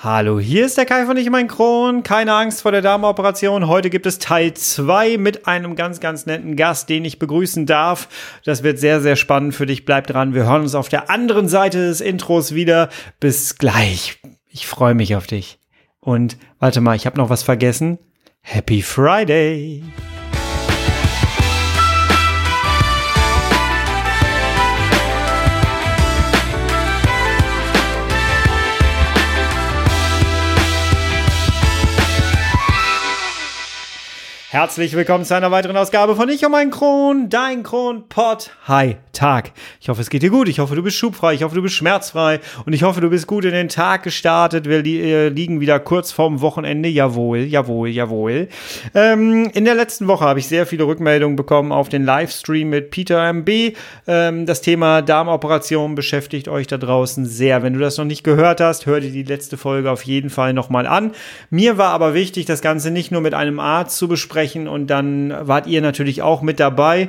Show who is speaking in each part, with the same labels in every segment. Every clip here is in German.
Speaker 1: Hallo, hier ist der Kai von Ich mein Kron. Keine Angst vor der Darmoperation. Heute gibt es Teil 2 mit einem ganz, ganz netten Gast, den ich begrüßen darf. Das wird sehr, sehr spannend für dich. Bleib dran. Wir hören uns auf der anderen Seite des Intros wieder. Bis gleich. Ich freue mich auf dich. Und warte mal, ich habe noch was vergessen. Happy Friday! Herzlich willkommen zu einer weiteren Ausgabe von Ich um ein Kron, dein Kronpott. Hi, Tag. Ich hoffe, es geht dir gut. Ich hoffe, du bist schubfrei. Ich hoffe, du bist schmerzfrei. Und ich hoffe, du bist gut in den Tag gestartet. Wir li äh, liegen wieder kurz vorm Wochenende. Jawohl, jawohl, jawohl. Ähm, in der letzten Woche habe ich sehr viele Rückmeldungen bekommen auf den Livestream mit Peter MB. Ähm, das Thema Darmoperation beschäftigt euch da draußen sehr. Wenn du das noch nicht gehört hast, hör dir die letzte Folge auf jeden Fall nochmal an. Mir war aber wichtig, das Ganze nicht nur mit einem Arzt zu besprechen, sprechen und dann wart ihr natürlich auch mit dabei.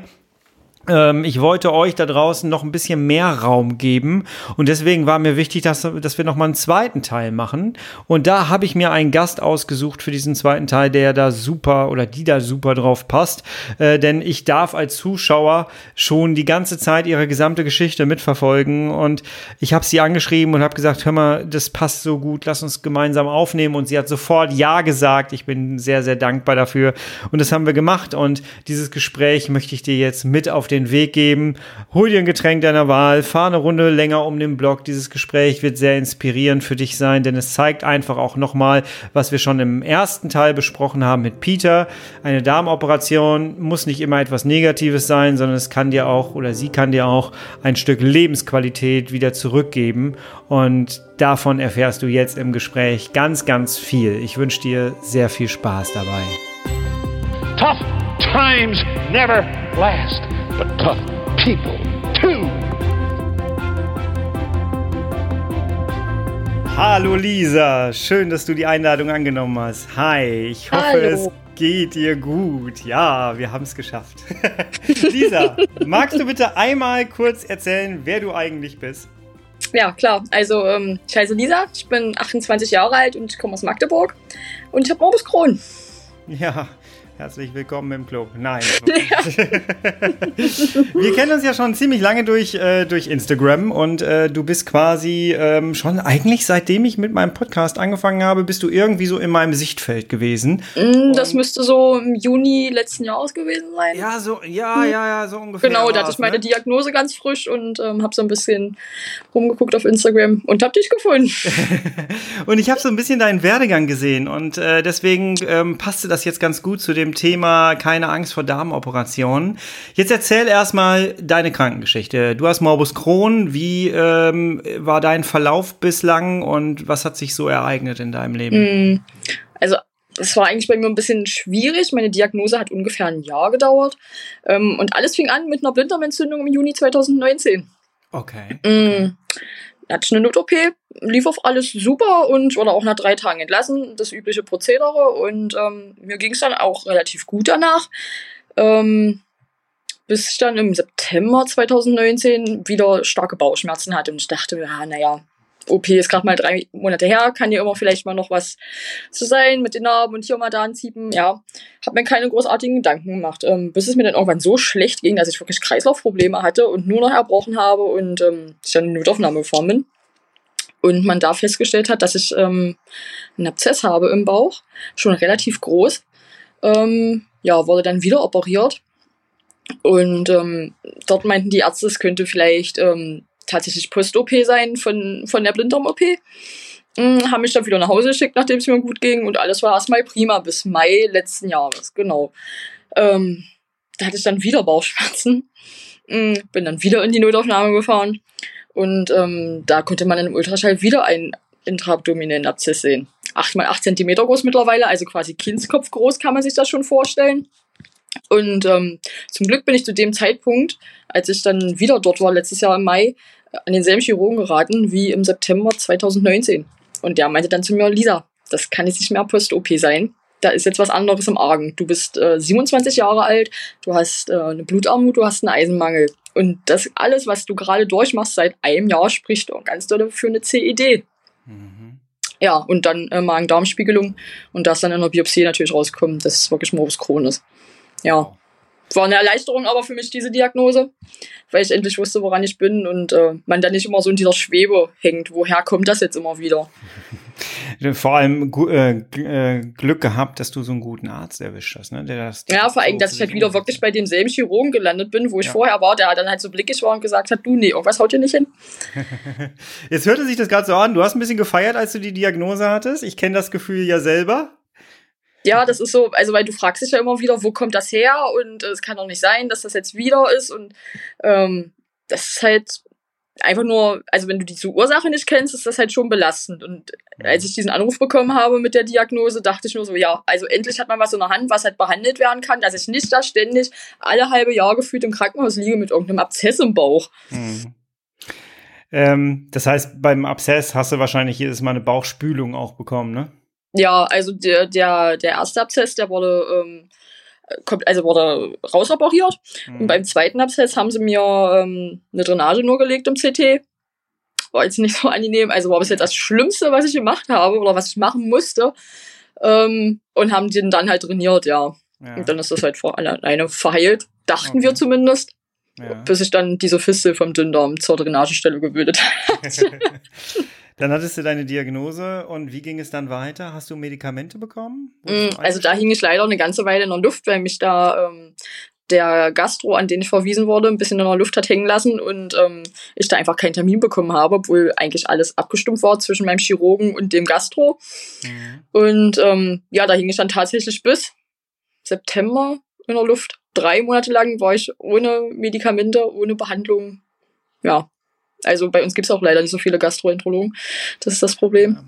Speaker 1: Ähm, ich wollte euch da draußen noch ein bisschen mehr Raum geben und deswegen war mir wichtig, dass, dass wir noch mal einen zweiten Teil machen. Und da habe ich mir einen Gast ausgesucht für diesen zweiten Teil, der da super oder die da super drauf passt. Äh, denn ich darf als Zuschauer schon die ganze Zeit ihre gesamte Geschichte mitverfolgen und ich habe sie angeschrieben und habe gesagt, hör mal, das passt so gut, lass uns gemeinsam aufnehmen. Und sie hat sofort Ja gesagt. Ich bin sehr, sehr dankbar dafür. Und das haben wir gemacht und dieses Gespräch möchte ich dir jetzt mit auf den Weg geben. Hol dir ein Getränk deiner Wahl, fahr eine Runde länger um den Block. Dieses Gespräch wird sehr inspirierend für dich sein, denn es zeigt einfach auch nochmal, was wir schon im ersten Teil besprochen haben mit Peter. Eine Darmoperation muss nicht immer etwas Negatives sein, sondern es kann dir auch oder sie kann dir auch ein Stück Lebensqualität wieder zurückgeben. Und davon erfährst du jetzt im Gespräch ganz, ganz viel. Ich wünsche dir sehr viel Spaß dabei.
Speaker 2: Tough times never last but tough people too.
Speaker 1: Hallo Lisa, schön, dass du die Einladung angenommen hast. Hi, ich hoffe,
Speaker 3: Hallo.
Speaker 1: es geht dir gut. Ja, wir haben es geschafft. Lisa, magst du bitte einmal kurz erzählen, wer du eigentlich bist?
Speaker 3: Ja, klar. Also, ähm, ich heiße Lisa, ich bin 28 Jahre alt und komme aus Magdeburg. Und ich habe Morbus Crohn.
Speaker 1: Ja, herzlich willkommen im Club. Nein. Wir kennen uns ja schon ziemlich lange durch, äh, durch Instagram und äh, du bist quasi ähm, schon eigentlich seitdem ich mit meinem Podcast angefangen habe, bist du irgendwie so in meinem Sichtfeld gewesen.
Speaker 3: Mm, Das müsste so im Juni letzten Jahres gewesen sein.
Speaker 1: Ja, so, ja, ja, ja, so ungefähr.
Speaker 3: Genau, da hatte ich meine
Speaker 1: ne?
Speaker 3: Diagnose ganz frisch und ähm, habe so ein bisschen rumgeguckt auf Instagram und habe dich gefunden.
Speaker 1: Und ich habe so ein bisschen deinen Werdegang gesehen und äh, deswegen ähm, passte das jetzt ganz gut zu dem Thema keine Angst vor Darmoperationen. Jetzt erzähl erstmal deine Krankengeschichte. Du hast Morbus Crohn. Wie ähm, war dein Verlauf bislang und was hat sich so ereignet in deinem Leben?
Speaker 3: Mm, Also, es war eigentlich bei mir ein bisschen schwierig. Meine Diagnose hat ungefähr ein Jahr gedauert. Ähm, und alles fing an mit einer Blinddarmentzündung im Juni 2019.
Speaker 1: Okay.
Speaker 3: Mm, Da hatte ich eine Not-OP, lief auf alles super und wurde auch nach drei Tagen entlassen, das übliche Prozedere. Und ähm, mir ging es dann auch relativ gut danach. Ähm, bis ich dann im September 2019 wieder starke Bauchschmerzen hatte. Und ich dachte, ja, naja, OP ist gerade mal drei Monate her, kann ja immer vielleicht mal noch was zu sein mit den Narben und hier mal da anziehen. Ja, habe mir keine großartigen Gedanken gemacht, ähm, bis es mir dann irgendwann so schlecht ging, dass ich wirklich Kreislaufprobleme hatte und nur noch erbrochen habe und ähm, ich dann in die Notaufnahme gefahren bin. Und man da festgestellt hat, dass ich ähm, einen Abzess habe im Bauch, schon relativ groß. Ähm, ja, wurde dann wieder operiert. Und ähm, dort meinten die Ärzte, es könnte vielleicht ähm, tatsächlich Post-OP sein von, von der Blinddarm-OP. Mm, haben mich dann wieder nach Hause geschickt, nachdem es mir gut ging. Und alles war erstmal prima bis Mai letzten Jahres, genau. Ähm, da hatte ich dann wieder Bauchschmerzen. Mm, bin dann wieder in die Notaufnahme gefahren. Und ähm, da konnte man im Ultraschall wieder einen intraabdominellen Abszess sehen. 8 mal 8 cm groß mittlerweile, also quasi Kindskopf groß, kann man sich das schon vorstellen. Und ähm, zum Glück bin ich zu dem Zeitpunkt, als ich dann wieder dort war, letztes Jahr im Mai, an denselben Chirurgen geraten wie im September 2019. Und der meinte dann zu mir, Lisa, das kann jetzt nicht mehr Post-OP sein. Da ist jetzt was anderes im Argen. Du bist äh, 27 Jahre alt, du hast äh, eine Blutarmut, du hast einen Eisenmangel. Und das alles, was du gerade durchmachst seit einem Jahr, spricht auch ganz doll für eine CED.
Speaker 1: Mhm.
Speaker 3: Ja, und dann äh, Magen-Darm-Spiegelung und das dann in der Biopsie natürlich rauskommt, dass es wirklich Morbus Crohn ist. Ja. War eine Erleichterung aber für mich, diese Diagnose, weil ich endlich wusste, woran ich bin und äh, man dann nicht immer so in dieser Schwebe hängt. Woher kommt das jetzt immer wieder?
Speaker 1: Vor allem äh, äh, Glück gehabt, dass du so einen guten Arzt erwischt hast, ne? Der das
Speaker 3: ja, vor allem, so dass ich halt wieder wirklich bei demselben Chirurgen gelandet bin, wo ich ja. vorher war, der dann halt so blickig war und gesagt hat, du, nee, irgendwas haut dir nicht hin.
Speaker 1: Jetzt hörte sich das gerade so an, du hast ein bisschen gefeiert, als du die Diagnose hattest. Ich kenne das Gefühl ja selber.
Speaker 3: Ja, das ist so, also weil du fragst dich ja immer wieder, wo kommt das her? Und äh, es kann doch nicht sein, dass das jetzt wieder ist. Und ähm, das ist halt einfach nur, also wenn du die Ursache nicht kennst, ist das halt schon belastend. Und als ich diesen Anruf bekommen habe mit der Diagnose, dachte ich nur so, ja, also endlich hat man was in der Hand, was halt behandelt werden kann, dass ich nicht da ständig alle halbe Jahr gefühlt im Krankenhaus liege mit irgendeinem Abzess im Bauch.
Speaker 1: Hm. Ähm, das heißt, beim Abszess hast du wahrscheinlich jedes Mal eine Bauchspülung auch bekommen, ne?
Speaker 3: Ja, also der, der, der erste Abszess, der wurde ähm, kommt, also wurde rausoperiert. Mhm. Und beim zweiten Abszess haben sie mir ähm, eine Drainage nur gelegt im CT. War jetzt nicht so angenehm. Also war bis jetzt das Schlimmste, was ich gemacht habe oder was ich machen musste. Ähm, und haben den dann halt trainiert, ja. ja. Und dann ist das halt vor alleine verheilt. Dachten okay. wir zumindest. Ja. Bis sich dann diese Fistel vom Dünndarm zur Drainagestelle gebildet hat.
Speaker 1: Dann hattest du deine Diagnose und wie ging es dann weiter? Hast du Medikamente bekommen?
Speaker 3: Mm, also da hing ich leider eine ganze Weile in der Luft, weil mich da ähm, der Gastro, an den ich verwiesen wurde, ein bisschen in der Luft hat hängen lassen und ähm, ich da einfach keinen Termin bekommen habe, obwohl eigentlich alles abgestimmt war zwischen meinem Chirurgen und dem Gastro. Mhm. Und ähm, ja, da hing ich dann tatsächlich bis September in der Luft. Drei Monate lang war ich ohne Medikamente, ohne Behandlung. Ja, also bei uns gibt es auch leider nicht so viele Gastroenterologen. Das ist das Problem. Ja,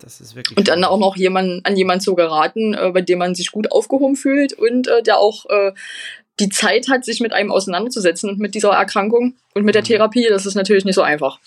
Speaker 1: das ist wirklich
Speaker 3: und dann auch noch jemand, an jemanden zu geraten, äh, bei dem man sich gut aufgehoben fühlt und äh, der auch äh, die Zeit hat, sich mit einem auseinanderzusetzen und mit dieser Erkrankung und mit der mhm. Therapie. Das ist natürlich nicht so einfach.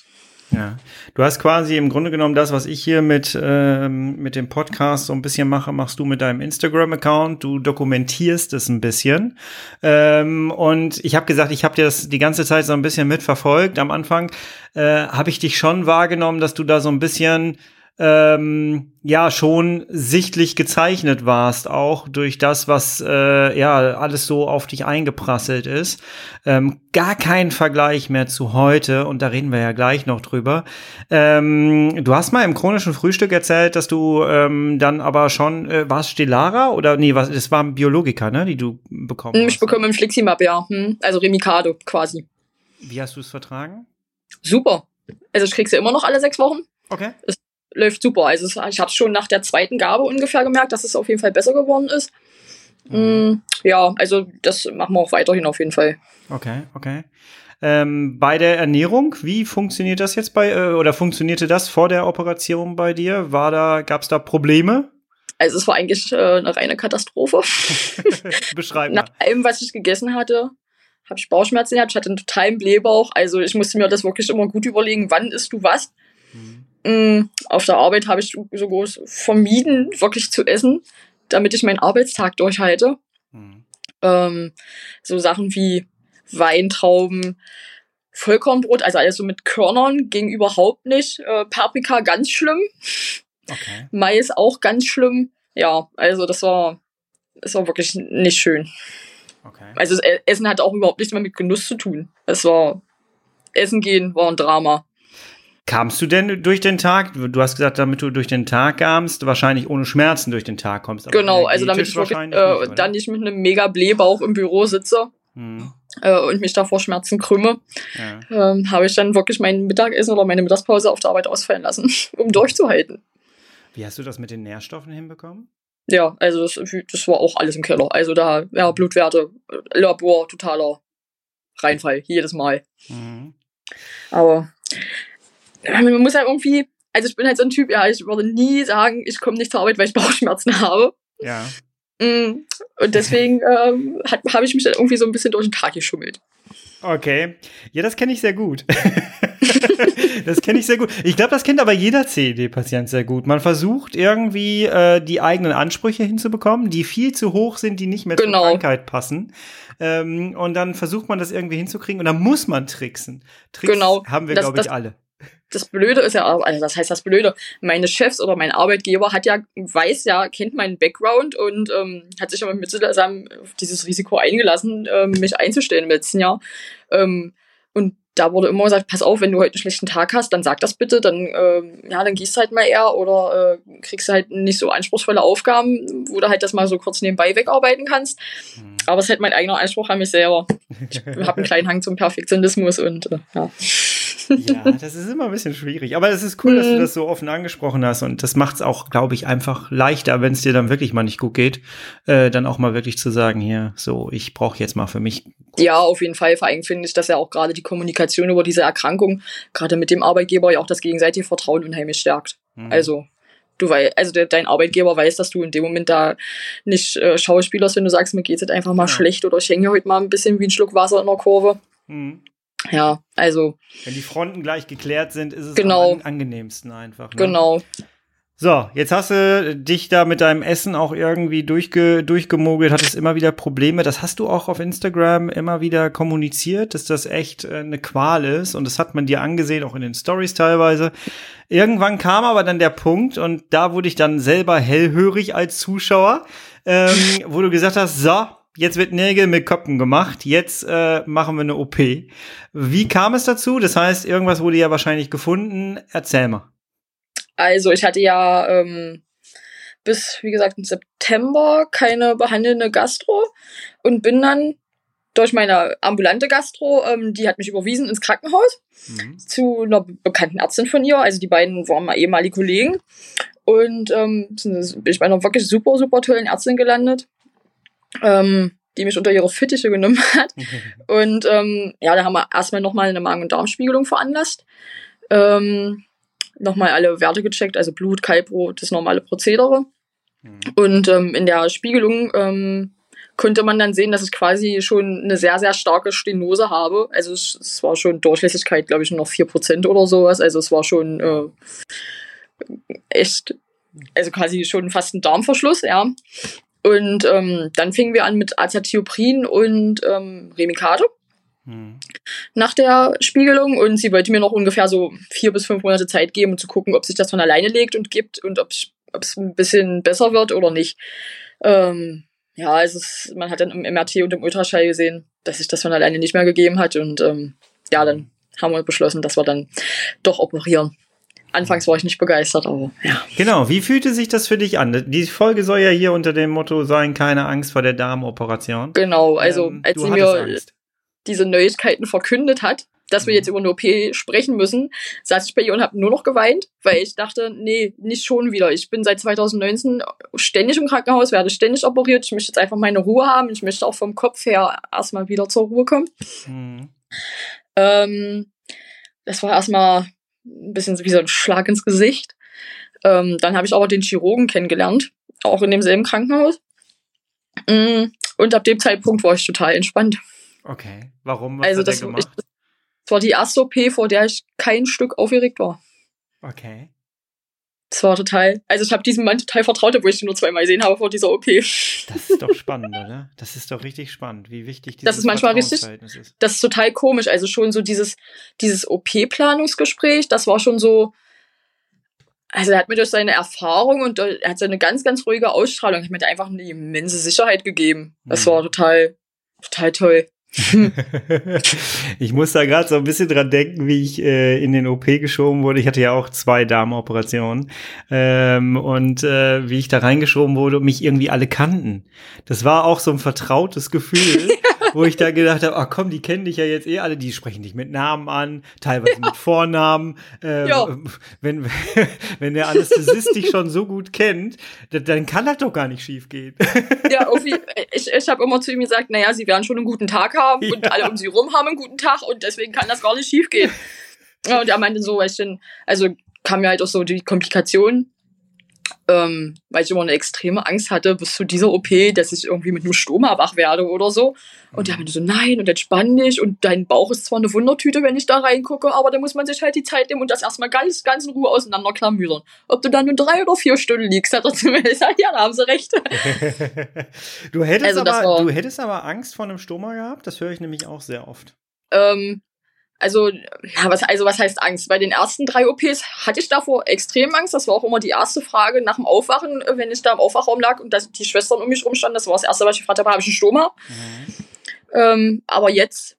Speaker 1: Ja, du hast quasi im Grunde genommen das, was ich hier mit, ähm, mit dem Podcast so ein bisschen mache, machst du mit deinem Instagram-Account. Du dokumentierst es ein bisschen. Ähm, und ich habe gesagt, ich habe dir das die ganze Zeit so ein bisschen mitverfolgt. Am Anfang äh, habe ich dich schon wahrgenommen, dass du da so ein bisschen ähm, ja schon sichtlich gezeichnet warst, auch durch das, was äh, ja alles so auf dich eingeprasselt ist. Ähm, gar kein Vergleich mehr zu heute, und da reden wir ja gleich noch drüber. Ähm, du hast mal im chronischen Frühstück erzählt, dass du ähm, dann aber schon, äh, war es Stellara oder nee, was, das waren Biologika, ne, die du bekommen
Speaker 3: hm, hast? Ich bekomme im Fliximab, ja. Hm, also Remicado quasi.
Speaker 1: Wie hast du es vertragen?
Speaker 3: Super. Also ich krieg sie immer noch alle sechs Wochen.
Speaker 1: Okay.
Speaker 3: Es läuft super. Also ich habe schon nach der zweiten Gabe ungefähr gemerkt, dass es auf jeden Fall besser geworden ist. Mhm. Mm, ja, also das machen wir auch weiterhin auf jeden Fall.
Speaker 1: Okay, okay. Ähm, bei der Ernährung, wie funktioniert das jetzt bei äh, oder funktionierte das vor der Operation bei dir? War da, gab es da Probleme?
Speaker 3: Also es war eigentlich äh, eine reine Katastrophe.
Speaker 1: Beschreiben.
Speaker 3: Nach allem, was ich gegessen hatte, habe ich Bauchschmerzen gehabt. Ich hatte einen totalen Blähbauch. Also ich musste mir das wirklich immer gut überlegen, wann isst du was. Mhm. Mm, auf der Arbeit habe ich so groß vermieden, wirklich zu essen, damit ich meinen Arbeitstag durchhalte. Mhm. Ähm, so Sachen wie Weintrauben, Vollkornbrot, also alles so mit Körnern, ging überhaupt nicht. Äh, Paprika ganz schlimm. Okay. Mais auch ganz schlimm. Ja, also das war, das war wirklich nicht schön. Okay. Also Essen hat auch überhaupt nichts mehr mit Genuss zu tun. Es war Essen gehen war ein Drama.
Speaker 1: Kamst du denn durch den Tag? Du hast gesagt, damit du durch den Tag kamst, wahrscheinlich ohne Schmerzen durch den Tag kommst.
Speaker 3: genau, also damit ich wirklich, äh, nicht, dann nicht mit einem mega Blähbauch im Büro sitze hm. äh, und mich da vor Schmerzen krümme, ja. ähm, habe ich dann wirklich mein Mittagessen oder meine Mittagspause auf der Arbeit ausfallen lassen, um durchzuhalten.
Speaker 1: Wie hast du das mit den Nährstoffen hinbekommen?
Speaker 3: Ja, also das, das war auch alles im Keller. Also da, ja, Blutwerte, Labor, totaler Reinfall, jedes Mal. Mhm. Aber man muss ja irgendwie, also ich bin halt so ein Typ, ja, ich würde nie sagen, ich komme nicht zur Arbeit, weil ich Bauchschmerzen habe.
Speaker 1: Ja.
Speaker 3: Mm, und deswegen ähm, habe ich mich dann irgendwie so ein bisschen durch den Tag geschummelt.
Speaker 1: Okay. Ja, das kenne ich sehr gut. das kenne ich sehr gut. Ich glaube, das kennt aber jeder CED-Patient sehr gut. Man versucht irgendwie äh, die eigenen Ansprüche hinzubekommen, die viel zu hoch sind, die nicht mehr genau. zur Krankheit passen. Ähm, und dann versucht man das irgendwie hinzukriegen und dann muss man tricksen. Tricks
Speaker 3: genau.
Speaker 1: haben wir, glaube ich, alle.
Speaker 3: Das Blöde ist ja, also das heißt das Blöde, meine Chefs oder mein Arbeitgeber hat ja, weiß ja, kennt meinen Background und ähm, hat sich aber mit zusammen auf dieses Risiko eingelassen, ähm, mich einzustellen im letzten Jahr. Ähm, und da wurde immer gesagt, pass auf, wenn du heute einen schlechten Tag hast, dann sag das bitte, dann, ähm, ja, dann gehst du halt mal eher oder äh, kriegst du halt nicht so anspruchsvolle Aufgaben, wo du halt das mal so kurz nebenbei wegarbeiten kannst. Mhm. Aber es ist halt mein eigener Anspruch an mich selber. Ich habe einen kleinen Hang zum Perfektionismus und äh, ja.
Speaker 1: Ja, das ist immer ein bisschen schwierig. Aber es ist cool, dass du das so offen angesprochen hast. Und das macht es auch, glaube ich, einfach leichter, wenn es dir dann wirklich mal nicht gut geht, äh, dann auch mal wirklich zu sagen, hier, so, ich brauche jetzt mal für mich.
Speaker 3: Ja, auf jeden Fall. Vor allem finde ich, dass ja auch gerade die Kommunikation über diese Erkrankung, gerade mit dem Arbeitgeber, ja auch das gegenseitige Vertrauen unheimlich stärkt. Mhm. Also, du weißt, also dein Arbeitgeber weiß, dass du in dem Moment da nicht äh, Schauspielerst, wenn du sagst, mir geht es einfach mal ja. schlecht oder ich hänge heute mal ein bisschen wie ein Schluck Wasser in der Kurve. Mhm. Ja, also.
Speaker 1: Wenn die Fronten gleich geklärt sind, ist es
Speaker 3: genau.
Speaker 1: am angenehmsten einfach. Ne?
Speaker 3: Genau.
Speaker 1: So, jetzt hast du dich da mit deinem Essen auch irgendwie durchge durchgemogelt, hattest immer wieder Probleme. Das hast du auch auf Instagram immer wieder kommuniziert, dass das echt äh, eine Qual ist. Und das hat man dir angesehen, auch in den Stories teilweise. Irgendwann kam aber dann der Punkt, und da wurde ich dann selber hellhörig als Zuschauer, ähm, wo du gesagt hast, so, jetzt wird Nägel mit Köpfen gemacht, jetzt äh, machen wir eine OP. Wie kam es dazu? Das heißt, irgendwas wurde ja wahrscheinlich gefunden. Erzähl mal.
Speaker 3: Also ich hatte ja ähm, bis, wie gesagt, im September keine behandelnde Gastro und bin dann durch meine ambulante Gastro, ähm, die hat mich überwiesen ins Krankenhaus mhm. zu einer bekannten Ärztin von ihr. Also die beiden waren mal ehemalige Kollegen. Und ähm, bin ich bei einer wirklich super, super tollen Ärztin gelandet ähm, die mich unter ihre Fittiche genommen hat. Und ähm, ja, da haben wir erstmal nochmal eine Magen- und Darmspiegelung veranlasst. Ähm, nochmal alle Werte gecheckt, also Blut, Kalbrot, das normale Prozedere. Mhm. Und ähm, in der Spiegelung ähm, konnte man dann sehen, dass ich quasi schon eine sehr, sehr starke Stenose habe. Also es, es war schon Durchlässigkeit, glaube ich, nur noch 4% oder sowas. Also es war schon äh, echt, also quasi schon fast ein Darmverschluss, ja. Und ähm, dann fingen wir an mit Azathioprin und ähm, Remicade hm. nach der Spiegelung. Und sie wollte mir noch ungefähr so vier bis fünf Monate Zeit geben, um zu gucken, ob sich das von alleine legt und gibt und ob es ein bisschen besser wird oder nicht. Ähm, ja, es ist, man hat dann im MRT und im Ultraschall gesehen, dass sich das von alleine nicht mehr gegeben hat. Und ähm, ja, dann haben wir beschlossen, dass wir dann doch operieren. Anfangs war ich nicht begeistert, aber ja.
Speaker 1: Genau, wie fühlte sich das für dich an? Die Folge soll ja hier unter dem Motto sein, keine Angst vor der Darmoperation.
Speaker 3: Genau, also ähm, als sie mir Angst. diese Neuigkeiten verkündet hat, dass wir mhm. jetzt über eine OP sprechen müssen, saß ich bei ihr und habe nur noch geweint, weil ich dachte, nee, nicht schon wieder. Ich bin seit 2019 ständig im Krankenhaus, werde ständig operiert. Ich möchte jetzt einfach meine Ruhe haben. Ich möchte auch vom Kopf her erstmal wieder zur Ruhe kommen. Mhm. Ähm, das war erstmal ein bisschen wie so ein Schlag ins Gesicht. Ähm, dann habe ich aber den Chirurgen kennengelernt, auch in demselben Krankenhaus. Mm, und ab dem Zeitpunkt war ich total entspannt.
Speaker 1: Okay, warum? Was
Speaker 3: also das, ich, das war die erste OP, vor der ich kein Stück aufgeregt war.
Speaker 1: Okay.
Speaker 3: Das war total, also ich habe diesem Mann total vertraut, obwohl ich ihn nur zweimal gesehen habe vor dieser OP.
Speaker 1: Das ist doch spannend, oder? Das ist doch richtig spannend, wie wichtig
Speaker 3: dieses Das ist manchmal richtig, ist. das ist total komisch. Also schon so dieses, dieses OP-Planungsgespräch, das war schon so, also er hat mir durch seine Erfahrung und er hat seine ganz, ganz ruhige Ausstrahlung, hat mir einfach eine immense Sicherheit gegeben. Das mhm. war total, total toll.
Speaker 1: ich muss da gerade so ein bisschen dran denken, wie ich äh, in den OP geschoben wurde. Ich hatte ja auch zwei Darmoperationen ähm, und äh, wie ich da reingeschoben wurde und mich irgendwie alle kannten. Das war auch so ein vertrautes Gefühl. wo ich da gedacht habe, ach komm, die kennen dich ja jetzt eh alle, die sprechen dich mit Namen an, teilweise ja. mit Vornamen. Ähm, ja. wenn, wenn der Anästhesist dich schon so gut kennt, dann kann das doch gar nicht schief gehen.
Speaker 3: Ja, ich, ich habe immer zu ihm gesagt, naja, sie werden schon einen guten Tag haben ja. und alle um sie rum haben einen guten Tag und deswegen kann das gar nicht schief gehen. Ja, und er meinte so, ich dann, also kam mir halt auch so die Komplikation ähm, weil ich immer eine extreme Angst hatte bis zu dieser OP, dass ich irgendwie mit einem Stoma wach werde oder so. Und der mhm. meinte so, nein, und entspann dich und dein Bauch ist zwar eine Wundertüte, wenn ich da reingucke, aber da muss man sich halt die Zeit nehmen und das erstmal ganz, ganz in Ruhe auseinanderklamüsern. Ob du dann nur drei oder vier Stunden liegst, hat er zu mir gesagt, ja, da haben sie recht.
Speaker 1: du, hättest also, aber, du hättest aber Angst vor einem Stoma gehabt? Das höre ich nämlich auch sehr oft.
Speaker 3: Ähm, also, ja, was, also was heißt Angst? Bei den ersten drei OPs hatte ich davor extrem Angst. Das war auch immer die erste Frage nach dem Aufwachen, wenn ich da im Aufwachraum lag und dass die Schwestern um mich rumstanden. Das war das erste, was ich gefragt habe, habe ich einen Stoma? Mhm. Ähm, aber jetzt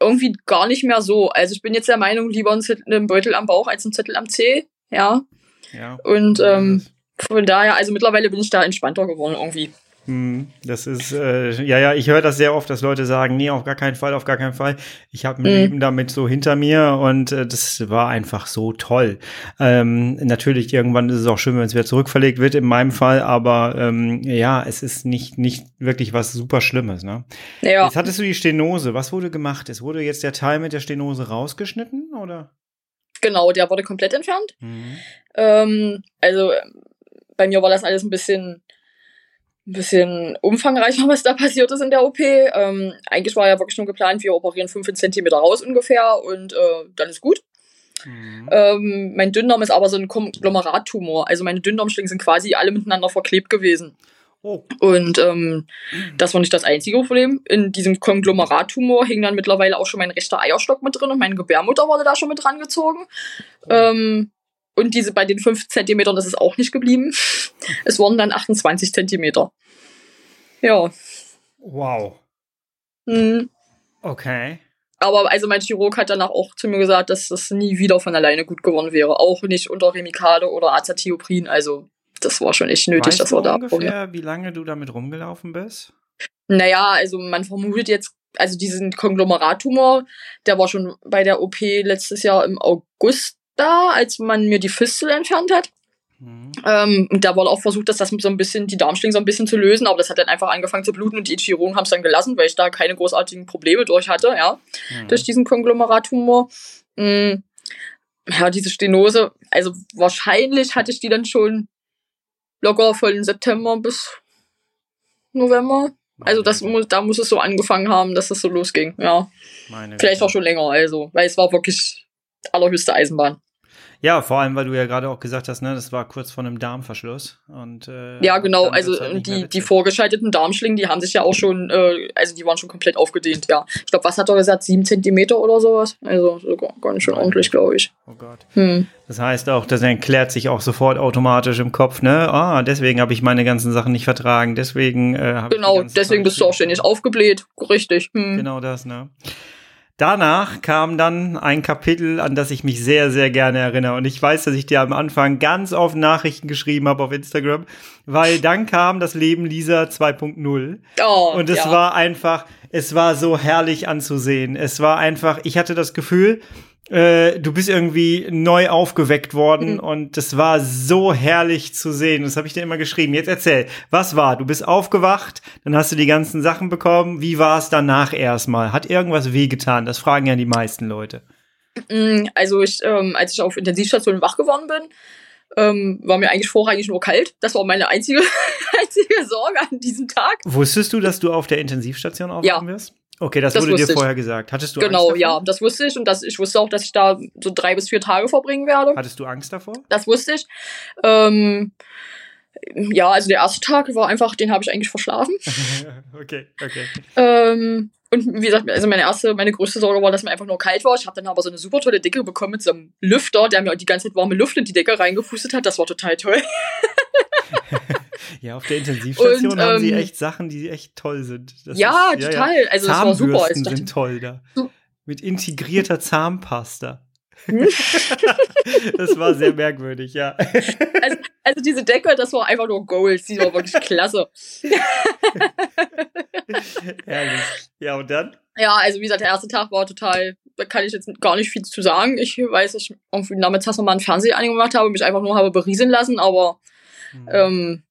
Speaker 3: irgendwie gar nicht mehr so. Also ich bin jetzt der Meinung, lieber ein, Zettel, ein Beutel am Bauch als ein Zettel am C. Ja. ja. Und ähm, von daher, also mittlerweile bin ich da entspannter geworden irgendwie.
Speaker 1: Hm, das ist, äh, ja, ja, ich höre das sehr oft, dass Leute sagen, nee, auf gar keinen Fall, auf gar keinen Fall. Ich habe ein mhm. Leben damit so hinter mir und äh, das war einfach so toll. Ähm, natürlich, irgendwann ist es auch schön, wenn es wieder zurückverlegt wird, in meinem Fall, aber ähm, ja, es ist nicht, nicht wirklich was super Schlimmes. Ne? Ja. Jetzt hattest du die Stenose. Was wurde gemacht? Es wurde jetzt der Teil mit der Stenose rausgeschnitten, oder?
Speaker 3: Genau, der wurde komplett entfernt. Mhm. Ähm, also bei mir war das alles ein bisschen ein bisschen umfangreicher, was da passiert ist in der OP. Ähm, eigentlich war ja wirklich nur geplant, wir operieren 5 cm raus ungefähr und äh, dann ist gut. Mhm. Ähm, mein Dünndarm ist aber so ein Konglomerattumor. Also meine Dünndarmschlingen sind quasi alle miteinander verklebt gewesen. Oh. Und ähm, das war nicht das einzige Problem. In diesem Konglomerattumor hing dann mittlerweile auch schon mein rechter Eierstock mit drin und meine Gebärmutter wurde da schon mit dran gezogen. Oh. Ähm, und diese bei den 5 Zentimetern ist es auch nicht geblieben. Es wurden dann 28 Zentimeter. Ja.
Speaker 1: Wow. Mhm. Okay.
Speaker 3: Aber also mein Chirurg hat danach auch zu mir gesagt, dass das nie wieder von alleine gut geworden wäre. Auch nicht unter Remicade oder Azathioprin. Also das war schon echt nötig, weißt dass wir da
Speaker 1: ungefähr, wie lange du damit rumgelaufen bist?
Speaker 3: Naja, also man vermutet jetzt, also diesen Konglomerattumor, der war schon bei der OP letztes Jahr im August da, als man mir die Fistel entfernt hat. Mhm. Ähm, und da wurde auch versucht, dass das so ein bisschen, die Darmschlinge so ein bisschen zu lösen, aber das hat dann einfach angefangen zu bluten und die Chirurgen haben es dann gelassen, weil ich da keine großartigen Probleme durch hatte, ja, mhm. durch diesen Konglomeratumor. Mhm. Ja, diese Stenose, also wahrscheinlich hatte ich die dann schon locker von September bis November. Also das muss, da muss es so angefangen haben, dass das so losging, ja. Meine Vielleicht auch schon länger, also, weil es war wirklich allerhöchste Eisenbahn.
Speaker 1: Ja, vor allem, weil du ja gerade auch gesagt hast, ne, das war kurz vor einem Darmverschluss. Und,
Speaker 3: äh, ja, genau, also halt die, die vorgeschalteten Darmschlingen, die haben sich ja auch schon, äh, also die waren schon komplett aufgedehnt, ja. Ich glaube, was hat er gesagt, sieben Zentimeter oder sowas? Also sogar ganz schön ordentlich, glaube ich. Oh Gott.
Speaker 1: Hm. Das heißt auch, das erklärt sich auch sofort automatisch im Kopf, ne? Ah, deswegen habe ich meine ganzen Sachen nicht vertragen, deswegen äh,
Speaker 3: Genau, deswegen bist du auch ständig aufgebläht, richtig.
Speaker 1: Hm. Genau das, ne? Danach kam dann ein Kapitel, an das ich mich sehr, sehr gerne erinnere. Und ich weiß, dass ich dir am Anfang ganz oft Nachrichten geschrieben habe auf Instagram, weil dann kam das Leben Lisa 2.0. Oh, und es ja. war einfach, es war so herrlich anzusehen. Es war einfach, ich hatte das Gefühl, äh, du bist irgendwie neu aufgeweckt worden mhm. und das war so herrlich zu sehen. Das habe ich dir immer geschrieben. Jetzt erzähl, was war? Du bist aufgewacht, dann hast du die ganzen Sachen bekommen. Wie war es danach erstmal? Hat irgendwas wehgetan? Das fragen ja die meisten Leute.
Speaker 3: Mm, also ich, ähm, als ich auf Intensivstation wach geworden bin, ähm, war mir eigentlich vorrangig nur kalt. Das war meine einzige, einzige Sorge an diesem Tag.
Speaker 1: Wusstest du, dass du auf der Intensivstation aufwachen ja. wirst? Okay, das, das wurde dir vorher gesagt. Hattest du
Speaker 3: genau, Angst Genau, ja, das wusste ich und das, ich wusste auch, dass ich da so drei bis vier Tage verbringen werde.
Speaker 1: Hattest du Angst davor?
Speaker 3: Das wusste ich. Ähm, ja, also der erste Tag war einfach, den habe ich eigentlich verschlafen. okay, okay. Ähm, und wie gesagt, also meine erste, meine größte Sorge war, dass mir einfach nur kalt war. Ich habe dann aber so eine super tolle Decke bekommen mit so einem Lüfter, der mir die ganze Zeit warme Luft in die Decke reingepustet hat. Das war total toll.
Speaker 1: ja, auf der Intensivstation und, haben sie ähm, echt Sachen, die echt toll sind.
Speaker 3: Das ja, ist, total. Ja, ja. Also das war super.
Speaker 1: Ich sind toll da. Mit integrierter Zahnpasta. das war sehr merkwürdig, ja.
Speaker 3: Also, also, diese Decke, das war einfach nur Gold. Die war wirklich klasse.
Speaker 1: Herrlich. Ja, und dann?
Speaker 3: Ja, also wie gesagt, der erste Tag war total, da kann ich jetzt gar nicht viel zu sagen. Ich weiß, dass ich irgendwie nachmittags nochmal ein Fernsehanime gemacht habe, mich einfach nur habe berieseln lassen, aber mhm. ähm,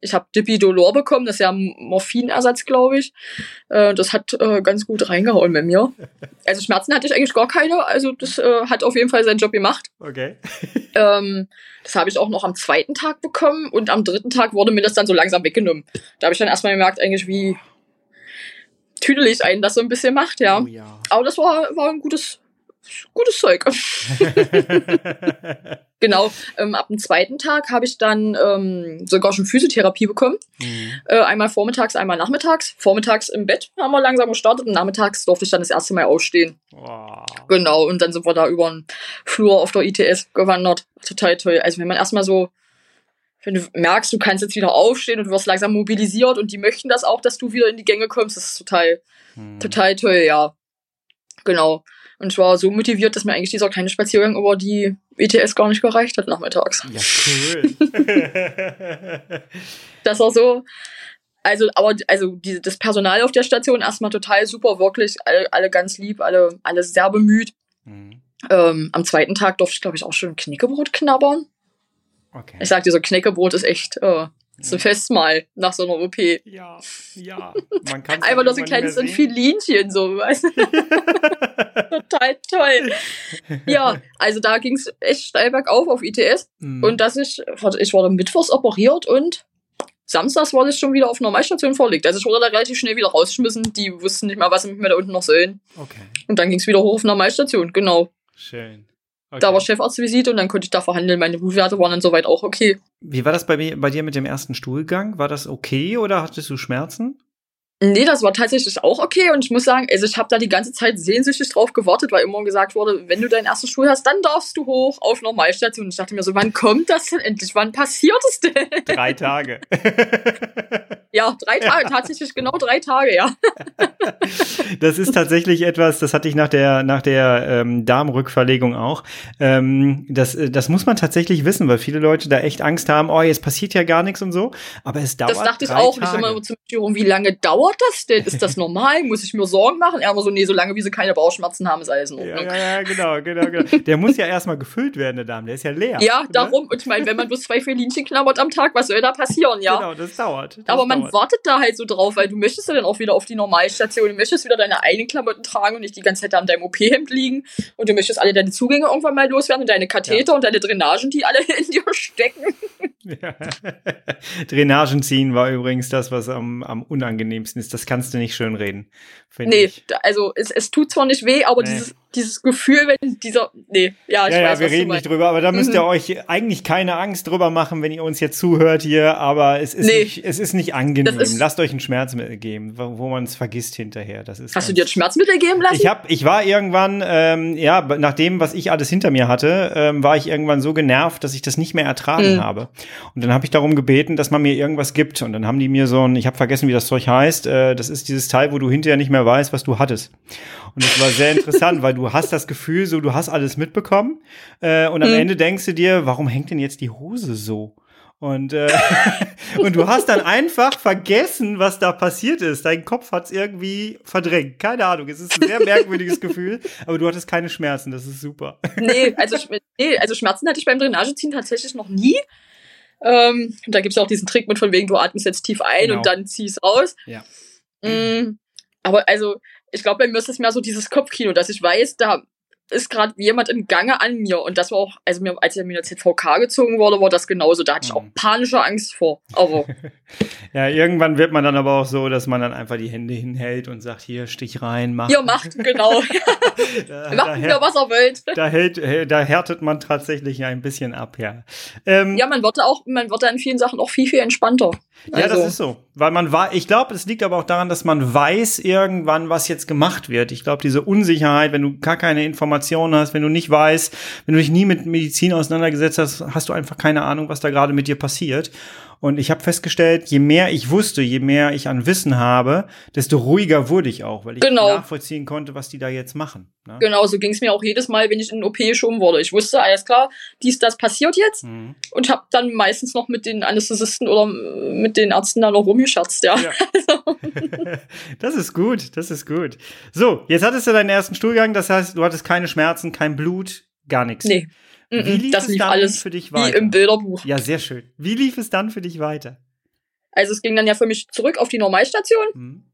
Speaker 3: ich habe Dipidolor bekommen, das ist ja ein Morphinersatz, glaube ich. Äh, das hat äh, ganz gut reingehauen bei mir. Also Schmerzen hatte ich eigentlich gar keine, also das äh, hat auf jeden Fall seinen Job gemacht. Okay. ähm, das habe ich auch noch am zweiten Tag bekommen und am dritten Tag wurde mir das dann so langsam weggenommen. Da habe ich dann erstmal gemerkt, eigentlich wie tüdelig einen das so ein bisschen macht, ja. Oh, ja. Aber das war, war ein gutes gutes Zeug. genau. Ähm, ab dem zweiten Tag habe ich dann ähm, sogar schon Physiotherapie bekommen.
Speaker 1: Mhm.
Speaker 3: Äh, einmal vormittags, einmal nachmittags. Vormittags im Bett haben wir langsam gestartet und nachmittags durfte ich dann das erste Mal aufstehen.
Speaker 1: Wow.
Speaker 3: Genau, und dann sind wir da über den Flur auf der ITS gewandert. Total toll. Also wenn man erstmal so, wenn du merkst, du kannst jetzt wieder aufstehen und du wirst langsam mobilisiert und die möchten das auch, dass du wieder in die Gänge kommst, das ist total,
Speaker 1: Mhm.
Speaker 3: total toll, ja. Genau. Und ich war so motiviert, dass mir eigentlich dieser kleine Spaziergang über die ITS gar nicht gereicht hat nachmittags.
Speaker 1: Ja, cool.
Speaker 3: Das war so. Also, aber also die, das Personal auf der Station erstmal total super, wirklich, alle, alle ganz lieb, alle, alle sehr bemüht.
Speaker 1: Mhm.
Speaker 3: Ähm, am zweiten Tag durfte ich, glaube ich, auch schon Knäckebrot knabbern.
Speaker 1: Okay.
Speaker 3: Ich sag dir so, Knäckebrot ist echt äh, so ein Festmahl nach so einer OP.
Speaker 1: Ja, ja. Man kann
Speaker 3: Einfach nur so ein kleines Filinchen, so, weißt du? Toll. Ja, also da ging es echt steil bergauf auf ITS.
Speaker 1: Mhm.
Speaker 3: Und ich, warte, ich wurde mittwochs operiert und samstags wurde ich schon wieder auf Normalstation vorliegt. Also ich wurde da relativ schnell wieder rausgeschmissen. Die wussten nicht mal, was sie mit mir da unten noch sollen.
Speaker 1: Okay,
Speaker 3: Und dann ging es wieder hoch auf Normalstation, genau.
Speaker 1: schön.
Speaker 3: Da war
Speaker 1: Okay.
Speaker 3: Chefarztvisite und dann konnte ich da verhandeln. Meine Blutwerte waren dann soweit auch okay.
Speaker 1: Wie war das bei, mir, bei dir mit dem ersten Stuhlgang? War das okay oder hattest du Schmerzen?
Speaker 3: Nee, das war tatsächlich auch okay und ich muss sagen, also ich habe da die ganze Zeit sehnsüchtig drauf gewartet, weil immer gesagt wurde, wenn du deinen ersten Stuhl hast, dann darfst du hoch auf Normalstation. Und ich dachte mir so, wann kommt das denn endlich? Wann passiert es denn?
Speaker 1: Drei Tage.
Speaker 3: Ja, drei Tage, tatsächlich genau drei Tage, ja.
Speaker 1: Das ist tatsächlich etwas, das hatte ich nach der, nach der ähm, Darmrückverlegung auch. Ähm, das, äh, das muss man tatsächlich wissen, weil viele Leute da echt Angst haben, oh, jetzt passiert ja gar nichts und so. Aber es dauert
Speaker 3: Das dachte ich auch. Ich
Speaker 1: Tage.
Speaker 3: immer zum Psychologen, wie lange dauert das denn? Ist das normal? Muss ich mir Sorgen machen? Er immer so, nee, solange wie sie keine Bauchschmerzen haben, ist alles in
Speaker 1: ja,
Speaker 3: Ordnung.
Speaker 1: ja, ja, genau, genau, genau. Der muss ja erstmal gefüllt werden, der Darm. Der ist ja leer.
Speaker 3: Ja,
Speaker 1: ne?
Speaker 3: darum. Und ich meine, wenn man bloß zwei Felinchen knabbert am Tag, was soll da passieren, ja?
Speaker 1: Genau, das dauert. Das
Speaker 3: Aber man
Speaker 1: dauert.
Speaker 3: wartet da halt so drauf, weil du möchtest ja dann auch wieder auf die Normalstation, du möchtest wieder deine eigenen Klamotten tragen und nicht die ganze Zeit da in deinem OP-Hemd liegen und du möchtest alle deine Zugänge irgendwann mal loswerden und deine Katheter und deine Drainagen, die alle in dir stecken.
Speaker 1: Ja. Drainagen ziehen war übrigens das, was am, am unangenehmsten ist. Das kannst du nicht schön reden. finde
Speaker 3: Nee,
Speaker 1: ich.
Speaker 3: also es, es tut zwar nicht weh, aber
Speaker 1: Nee.
Speaker 3: dieses, dieses Gefühl, wenn dieser, nee, ja, ich
Speaker 1: Ja,
Speaker 3: weiß,
Speaker 1: ja, wir reden nicht drüber, aber da müsst ihr
Speaker 3: Mhm.
Speaker 1: euch eigentlich keine Angst drüber machen, wenn ihr uns jetzt zuhört hier, aber es ist,
Speaker 3: Nee.
Speaker 1: nicht, es ist nicht angenehm.
Speaker 3: Ist-
Speaker 1: Lasst euch ein Schmerzmittel geben, wo, wo man es vergisst hinterher. Das ist
Speaker 3: Hast du dir ein Schmerzmittel geben lassen?
Speaker 1: ich hab, ich war irgendwann, ähm, ja, nach dem, was ich alles hinter mir hatte, ähm, war ich irgendwann so genervt, dass ich das nicht mehr ertragen
Speaker 3: Mhm.
Speaker 1: habe. Und dann habe ich darum gebeten, dass man mir irgendwas gibt. Und dann haben die mir so ein, ich habe vergessen, wie das Zeug heißt. Äh, das ist dieses Teil, wo du hinterher nicht mehr weißt, was du hattest. Und das war sehr interessant, weil du hast das Gefühl, so du hast alles mitbekommen. Äh, und am
Speaker 3: Mhm.
Speaker 1: Ende denkst du dir, warum hängt denn jetzt die Hose so? Und, äh, und du hast dann einfach vergessen, was da passiert ist. Dein Kopf hat's irgendwie verdrängt. Keine Ahnung. Es ist ein sehr merkwürdiges Gefühl, aber du hattest keine Schmerzen. Das ist super.
Speaker 3: Nee, also, nee, also Schmerzen hatte ich beim Drainageziehen tatsächlich noch nie. Ähm, und da gibt's ja auch diesen Trick mit von wegen, du atmest jetzt tief ein
Speaker 1: Genau.
Speaker 3: und dann ziehst raus.
Speaker 1: Ja.
Speaker 3: Mm, aber also, ich glaube, bei mir ist es mehr so dieses Kopfkino, dass ich weiß, da ist gerade jemand im Gange an mir. Und das war auch, also mir, als ich mir in der ZVK gezogen wurde, war das genauso. Da hatte ich auch
Speaker 1: Mhm.
Speaker 3: panische Angst vor. Aber
Speaker 1: Ja, irgendwann wird man dann aber auch so, dass man dann einfach die Hände hinhält und sagt, hier, Stich rein, mach.
Speaker 3: ihr macht, genau.
Speaker 1: da, da,
Speaker 3: macht wieder, was ihr wollt.
Speaker 1: da, hält, da härtet man tatsächlich ein bisschen ab, ja. Ähm,
Speaker 3: Ja, man wird da auch, man wird da in vielen Sachen auch viel, viel entspannter.
Speaker 1: Ja,
Speaker 3: Also,
Speaker 1: das ist so. Weil man war, ich glaube, es liegt aber auch daran, dass man weiß irgendwann, was jetzt gemacht wird. Ich glaube, diese Unsicherheit, wenn du gar keine Informationen hast, wenn du nicht weißt, wenn du dich nie mit Medizin auseinandergesetzt hast, hast du einfach keine Ahnung, was da gerade mit dir passiert. Und ich habe festgestellt, je mehr ich wusste, je mehr ich an Wissen habe, desto ruhiger wurde ich auch, weil ich
Speaker 3: Genau.
Speaker 1: nachvollziehen konnte, was die da jetzt machen. Ne?
Speaker 3: Genau, so ging es mir auch jedes Mal, wenn ich in den OP geschoben wurde. Ich wusste, alles klar, dies, das passiert jetzt
Speaker 1: Mhm.
Speaker 3: und habe dann meistens noch mit den Anästhesisten oder mit den Ärzten da noch rumgescherzt, ja.
Speaker 1: Ja. das ist gut, das ist gut. So, jetzt hattest du deinen ersten Stuhlgang, das heißt, du hattest keine Schmerzen, kein Blut, gar nichts.
Speaker 3: Nee,
Speaker 1: Wie
Speaker 3: mm,
Speaker 1: lief
Speaker 3: das
Speaker 1: es
Speaker 3: lief
Speaker 1: dann
Speaker 3: alles
Speaker 1: für dich
Speaker 3: wie
Speaker 1: weiter?
Speaker 3: im Bilderbuch.
Speaker 1: Ja, sehr schön. Wie lief es dann für dich weiter?
Speaker 3: Also es ging dann ja für mich zurück auf die Normalstation.
Speaker 1: Hm?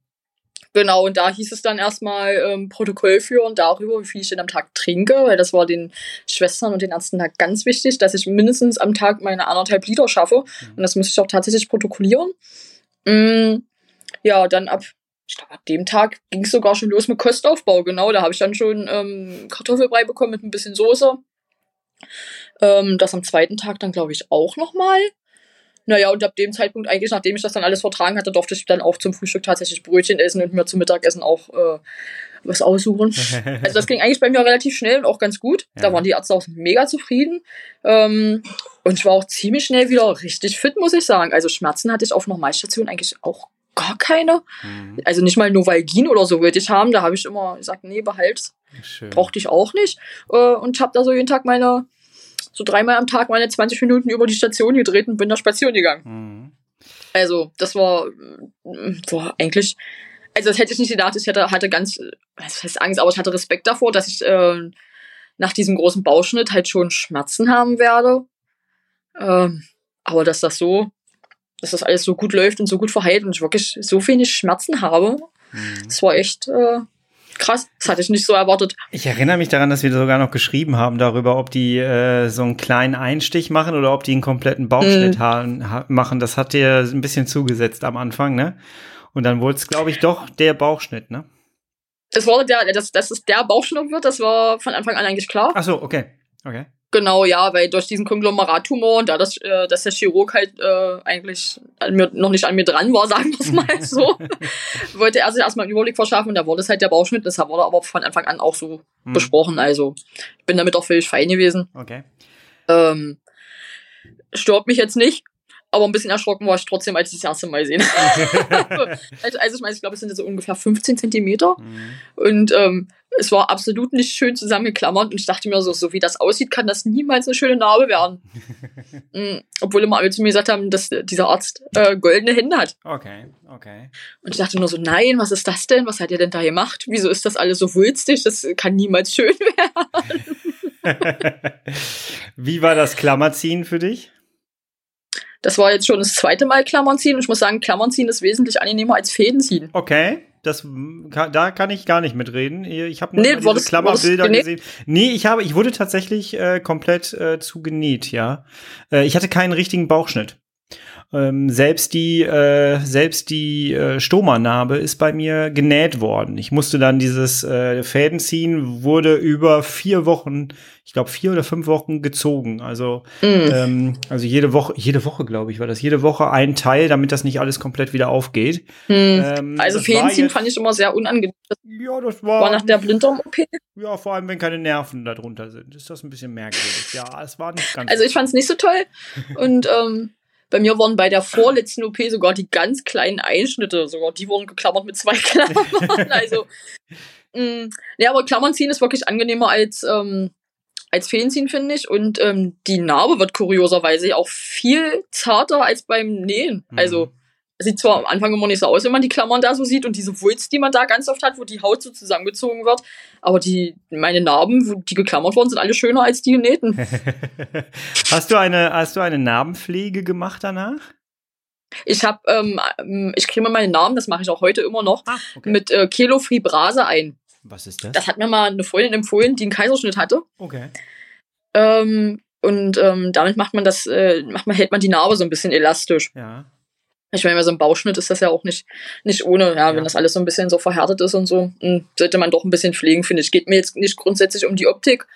Speaker 3: Genau, und da hieß es dann erstmal ähm, Protokoll führen darüber, wie viel ich denn am Tag trinke, weil das war den Schwestern und den Ärzten da ganz wichtig, dass ich mindestens am Tag meine anderthalb Liter schaffe. Und das müsste ich auch tatsächlich protokollieren. Mm, ja, dann ab, ich glaube, ab dem Tag ging es sogar schon los mit Kostaufbau, genau. Da habe ich dann schon ähm, Kartoffelbrei bekommen mit ein bisschen Soße. Ähm, das am zweiten Tag dann, glaube ich, auch nochmal. Naja, und ab dem Zeitpunkt, eigentlich, nachdem ich das dann alles vertragen hatte, durfte ich dann auch zum Frühstück tatsächlich Brötchen essen und mir zum Mittagessen auch äh, was aussuchen. Also das ging eigentlich bei mir relativ schnell und auch ganz gut.
Speaker 1: Ja.
Speaker 3: Da waren die Ärzte auch mega zufrieden. Ähm, und ich war auch ziemlich schnell wieder richtig fit, muss ich sagen. Also Schmerzen hatte ich auf Normalstation eigentlich auch gar keine.
Speaker 1: Mhm.
Speaker 3: Also nicht mal Novalgin oder so wollte ich haben. Da habe ich immer gesagt, nee, behalt's.
Speaker 1: Schön.
Speaker 3: Brauchte ich auch nicht. Äh, und habe da so jeden Tag meine, so dreimal am Tag meine 20 Minuten über die Station gedreht und bin da spazieren gegangen.
Speaker 1: Mhm.
Speaker 3: Also, das war, äh, war eigentlich, also das hätte ich nicht gedacht. Ich hätte, hatte ganz, äh, was heißt Angst, aber ich hatte Respekt davor, dass ich äh, nach diesem großen Bauschnitt halt schon Schmerzen haben werde. Ähm, aber dass das so, dass das alles so gut läuft und so gut verheilt und ich wirklich so wenig Schmerzen habe,
Speaker 1: Mhm.
Speaker 3: das war echt äh, krass. Das hatte ich nicht so erwartet.
Speaker 1: Ich erinnere mich daran, dass wir sogar noch geschrieben haben darüber, ob die äh, so einen kleinen Einstich machen oder ob die einen kompletten Bauchschnitt ha machen. Das hat dir ein bisschen zugesetzt am Anfang, ne? Und dann wurde es, glaube ich, doch der Bauchschnitt, ne?
Speaker 3: Das war der, dass, dass es der Bauchschnitt wird, das war von Anfang an eigentlich klar.
Speaker 1: Ach so, okay. Okay.
Speaker 3: Genau, ja, weil durch diesen Konglomeratumor und da das, äh, dass der Chirurg halt äh, eigentlich an mir, noch nicht an mir dran war, sagen wir es mal so, wollte er sich erstmal einen Überblick verschaffen und da wurde es halt der Bauchschnitt. Das wurde aber von Anfang an auch so
Speaker 1: Hm.
Speaker 3: besprochen. Also ich bin damit auch völlig fein gewesen.
Speaker 1: Okay.
Speaker 3: Ähm, stört mich jetzt nicht, aber ein bisschen erschrocken war ich trotzdem, als ich das erste Mal gesehen habe. also, also ich meine, ich glaube, es sind so ungefähr 15 Zentimeter.
Speaker 1: Mhm.
Speaker 3: Und ähm, es war absolut nicht schön zusammengeklammert und ich dachte mir so, so wie das aussieht, kann das niemals eine schöne Narbe werden. mm, obwohl immer alle zu mir gesagt haben, dass dieser Arzt äh, goldene Hände hat.
Speaker 1: Okay, okay.
Speaker 3: Und ich dachte nur so, nein, was ist das denn? Was hat er denn da gemacht? Wieso ist das alles so wulstig? Das kann niemals schön werden.
Speaker 1: Wie war das Klammerziehen für dich?
Speaker 3: Das war jetzt schon das zweite Mal Klammern ziehen und ich muss sagen, Klammern ziehen ist wesentlich angenehmer als Fäden ziehen.
Speaker 1: Okay, das kann, da kann ich gar nicht mitreden. Ich habe nur
Speaker 3: Nee,
Speaker 1: diese Klammerbilder gesehen. Nee, ich habe, ich wurde tatsächlich äh, komplett äh, zugenäht, ja. Äh, ich hatte keinen richtigen Bauchschnitt. Ähm, selbst die, äh, selbst die äh, Stoma-Narbe ist bei mir genäht worden. Ich musste dann dieses äh, Fäden ziehen, wurde über vier Wochen, ich glaube vier oder fünf Wochen gezogen. Also,
Speaker 3: Mm.
Speaker 1: ähm, also jede Woche, jede Woche glaube ich war das, jede Woche ein Teil, damit das nicht alles komplett wieder aufgeht.
Speaker 3: Hm.
Speaker 1: Ähm,
Speaker 3: Also Fäden ziehen fand ich immer sehr unangenehm.
Speaker 1: Ja, das war,
Speaker 3: war nach der Blinddarm-OP.
Speaker 1: ja, vor allem wenn keine Nerven darunter sind, ist das ein bisschen merkwürdig. Ja, es war nicht ganz.
Speaker 3: Also ich fand es nicht so toll. Und ähm, bei mir waren bei der vorletzten OP sogar die ganz kleinen Einschnitte, sogar die wurden geklammert mit zwei Klammern. also, mh, ja, aber Klammern ziehen ist wirklich angenehmer als, ähm, als Fäden ziehen, finde ich. Und ähm, die Narbe wird kurioserweise auch viel zarter als beim Nähen.
Speaker 1: Mhm.
Speaker 3: Also, sieht zwar am Anfang immer nicht so aus, wenn man die Klammern da so sieht und diese Wulst, die man da ganz oft hat, wo die Haut so zusammengezogen wird. Aber die, meine Narben, die geklammert worden sind, alle schöner als die genähten.
Speaker 1: hast du eine, hast du eine Narbenpflege gemacht danach?
Speaker 3: Ich habe, ähm, ich creme meine Narben, das mache ich auch heute immer noch,
Speaker 1: Ah, okay.
Speaker 3: mit äh, Kelofibrase ein.
Speaker 1: Was ist das?
Speaker 3: Das hat mir mal eine Freundin empfohlen, die einen Kaiserschnitt hatte.
Speaker 1: okay.
Speaker 3: Ähm, und ähm, damit macht man das, äh, macht man, hält man die Narbe so ein bisschen elastisch.
Speaker 1: Ja.
Speaker 3: Ich meine, bei so einem Bauschnitt ist das ja auch nicht, nicht ohne, ja,
Speaker 1: Ja.
Speaker 3: wenn das alles so ein bisschen so verhärtet ist und so, mh, sollte man doch ein bisschen pflegen, finde ich. Geht mir jetzt nicht grundsätzlich um die Optik,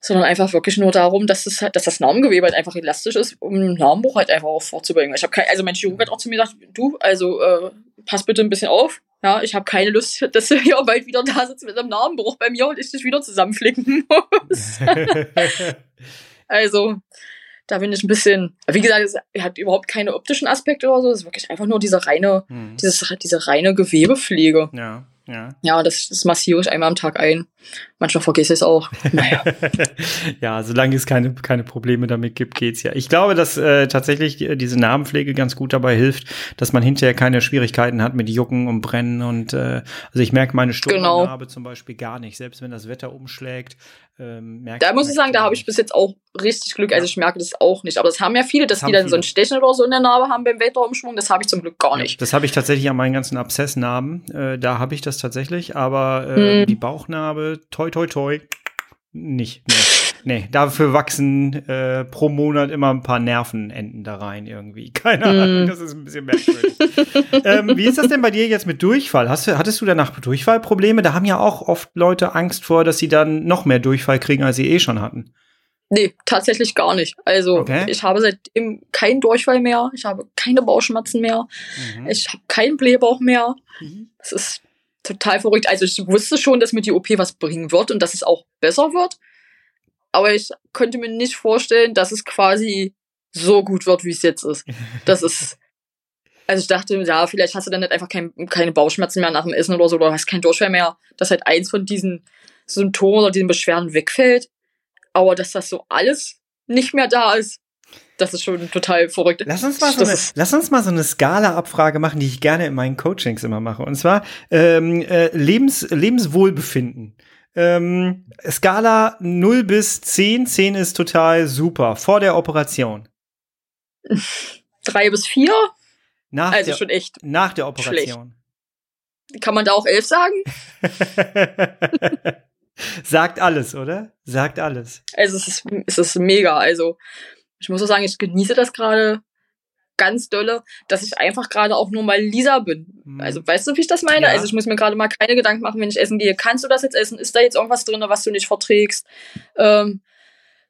Speaker 3: sondern einfach wirklich nur darum, dass das, halt- dass das Narbengewebe halt einfach elastisch ist, um einen Narbenbruch halt einfach auch vorzubeugen. Ich habe kein, also mein Chirurg hat auch zu mir gesagt, du, also äh, pass bitte ein bisschen auf. Ja, ich habe keine Lust, dass du hier bald wieder da sitzt mit einem Narbenbruch bei mir und ich dich wieder zusammenflicken muss. also, da bin ich ein bisschen, wie gesagt, es hat überhaupt keine optischen Aspekte oder so, es ist wirklich einfach nur diese reine,
Speaker 1: Hm.
Speaker 3: dieses, diese reine Gewebepflege.
Speaker 1: Ja, ja.
Speaker 3: Ja, das, das massiere ich einmal am Tag ein. Manchmal vergesse ich es auch. Naja.
Speaker 1: ja, solange es keine, keine Probleme damit gibt, geht's ja. Ich glaube, dass äh, tatsächlich diese Narbenpflege ganz gut dabei hilft, dass man hinterher keine Schwierigkeiten hat mit Jucken und Brennen und äh, also ich merke meine
Speaker 3: Genau.
Speaker 1: Sturmnarbe zum Beispiel gar nicht. Selbst wenn das Wetter umschlägt, ähm, merke
Speaker 3: Da muss ich sagen, da habe ich bis jetzt auch richtig Glück. Also ich merke das auch nicht. Aber das haben ja viele, dass
Speaker 1: Das
Speaker 3: die dann so ein
Speaker 1: viele.
Speaker 3: Stechen oder so in der Narbe haben beim Wetterumschwung. Das habe ich zum Glück gar
Speaker 1: Ja,
Speaker 3: nicht.
Speaker 1: das habe ich tatsächlich an meinen ganzen Abszessnarben. Äh, da habe ich das tatsächlich, aber äh,
Speaker 3: Hm.
Speaker 1: die Bauchnarbe, toi toi toi, nicht. Nee. nee, dafür wachsen äh, pro Monat immer ein paar Nervenenden da rein irgendwie. Keine
Speaker 3: Mm.
Speaker 1: Ahnung, das ist ein bisschen merkwürdig. ähm, wie ist das denn bei dir jetzt mit Durchfall? Hast du, hattest du danach Durchfallprobleme? Da haben ja auch oft Leute Angst vor, dass sie dann noch mehr Durchfall kriegen, als sie eh schon hatten.
Speaker 3: Nee, tatsächlich gar nicht. Also
Speaker 1: Okay.
Speaker 3: ich habe seitdem keinen Durchfall mehr, ich habe keine Bauchschmerzen mehr,
Speaker 1: Mhm.
Speaker 3: ich habe keinen Blähbauch mehr. Das ist total verrückt. Also ich wusste schon, dass mir die OP was bringen wird und dass es auch besser wird. Aber ich konnte mir nicht vorstellen, dass es quasi so gut wird, wie es jetzt ist. Das ist. Also ich dachte, ja, vielleicht hast du dann nicht einfach kein, keine Bauchschmerzen mehr nach dem Essen oder so, oder hast keinen Durchfall mehr, dass halt eins von diesen Symptomen oder diesen Beschwerden wegfällt. Aber dass das so alles nicht mehr da ist, das ist schon total verrückt.
Speaker 1: Lass uns mal so eine, lass uns mal so eine Skala-Abfrage machen, die ich gerne in meinen Coachings immer mache. Und zwar ähm, äh, Lebens, Lebenswohlbefinden. Ähm, Skala 0 bis 10. 10 ist total super. Vor der Operation.
Speaker 3: Drei bis vier,
Speaker 1: Nach,
Speaker 3: also
Speaker 1: der,
Speaker 3: schon echt.
Speaker 1: nach der Operation.
Speaker 3: Kann man da auch elf sagen?
Speaker 1: Sagt alles, oder? Sagt alles.
Speaker 3: Also es ist, es ist mega. Also ich muss auch sagen, ich genieße das gerade ganz dolle, dass ich einfach gerade auch nur mal Lisa bin.
Speaker 1: Mhm.
Speaker 3: Also weißt du, wie ich das meine?
Speaker 1: Ja.
Speaker 3: Also ich muss mir gerade mal keine Gedanken machen, wenn ich essen gehe. Kannst du das jetzt essen? Ist da jetzt irgendwas drin, was du nicht verträgst? Ähm,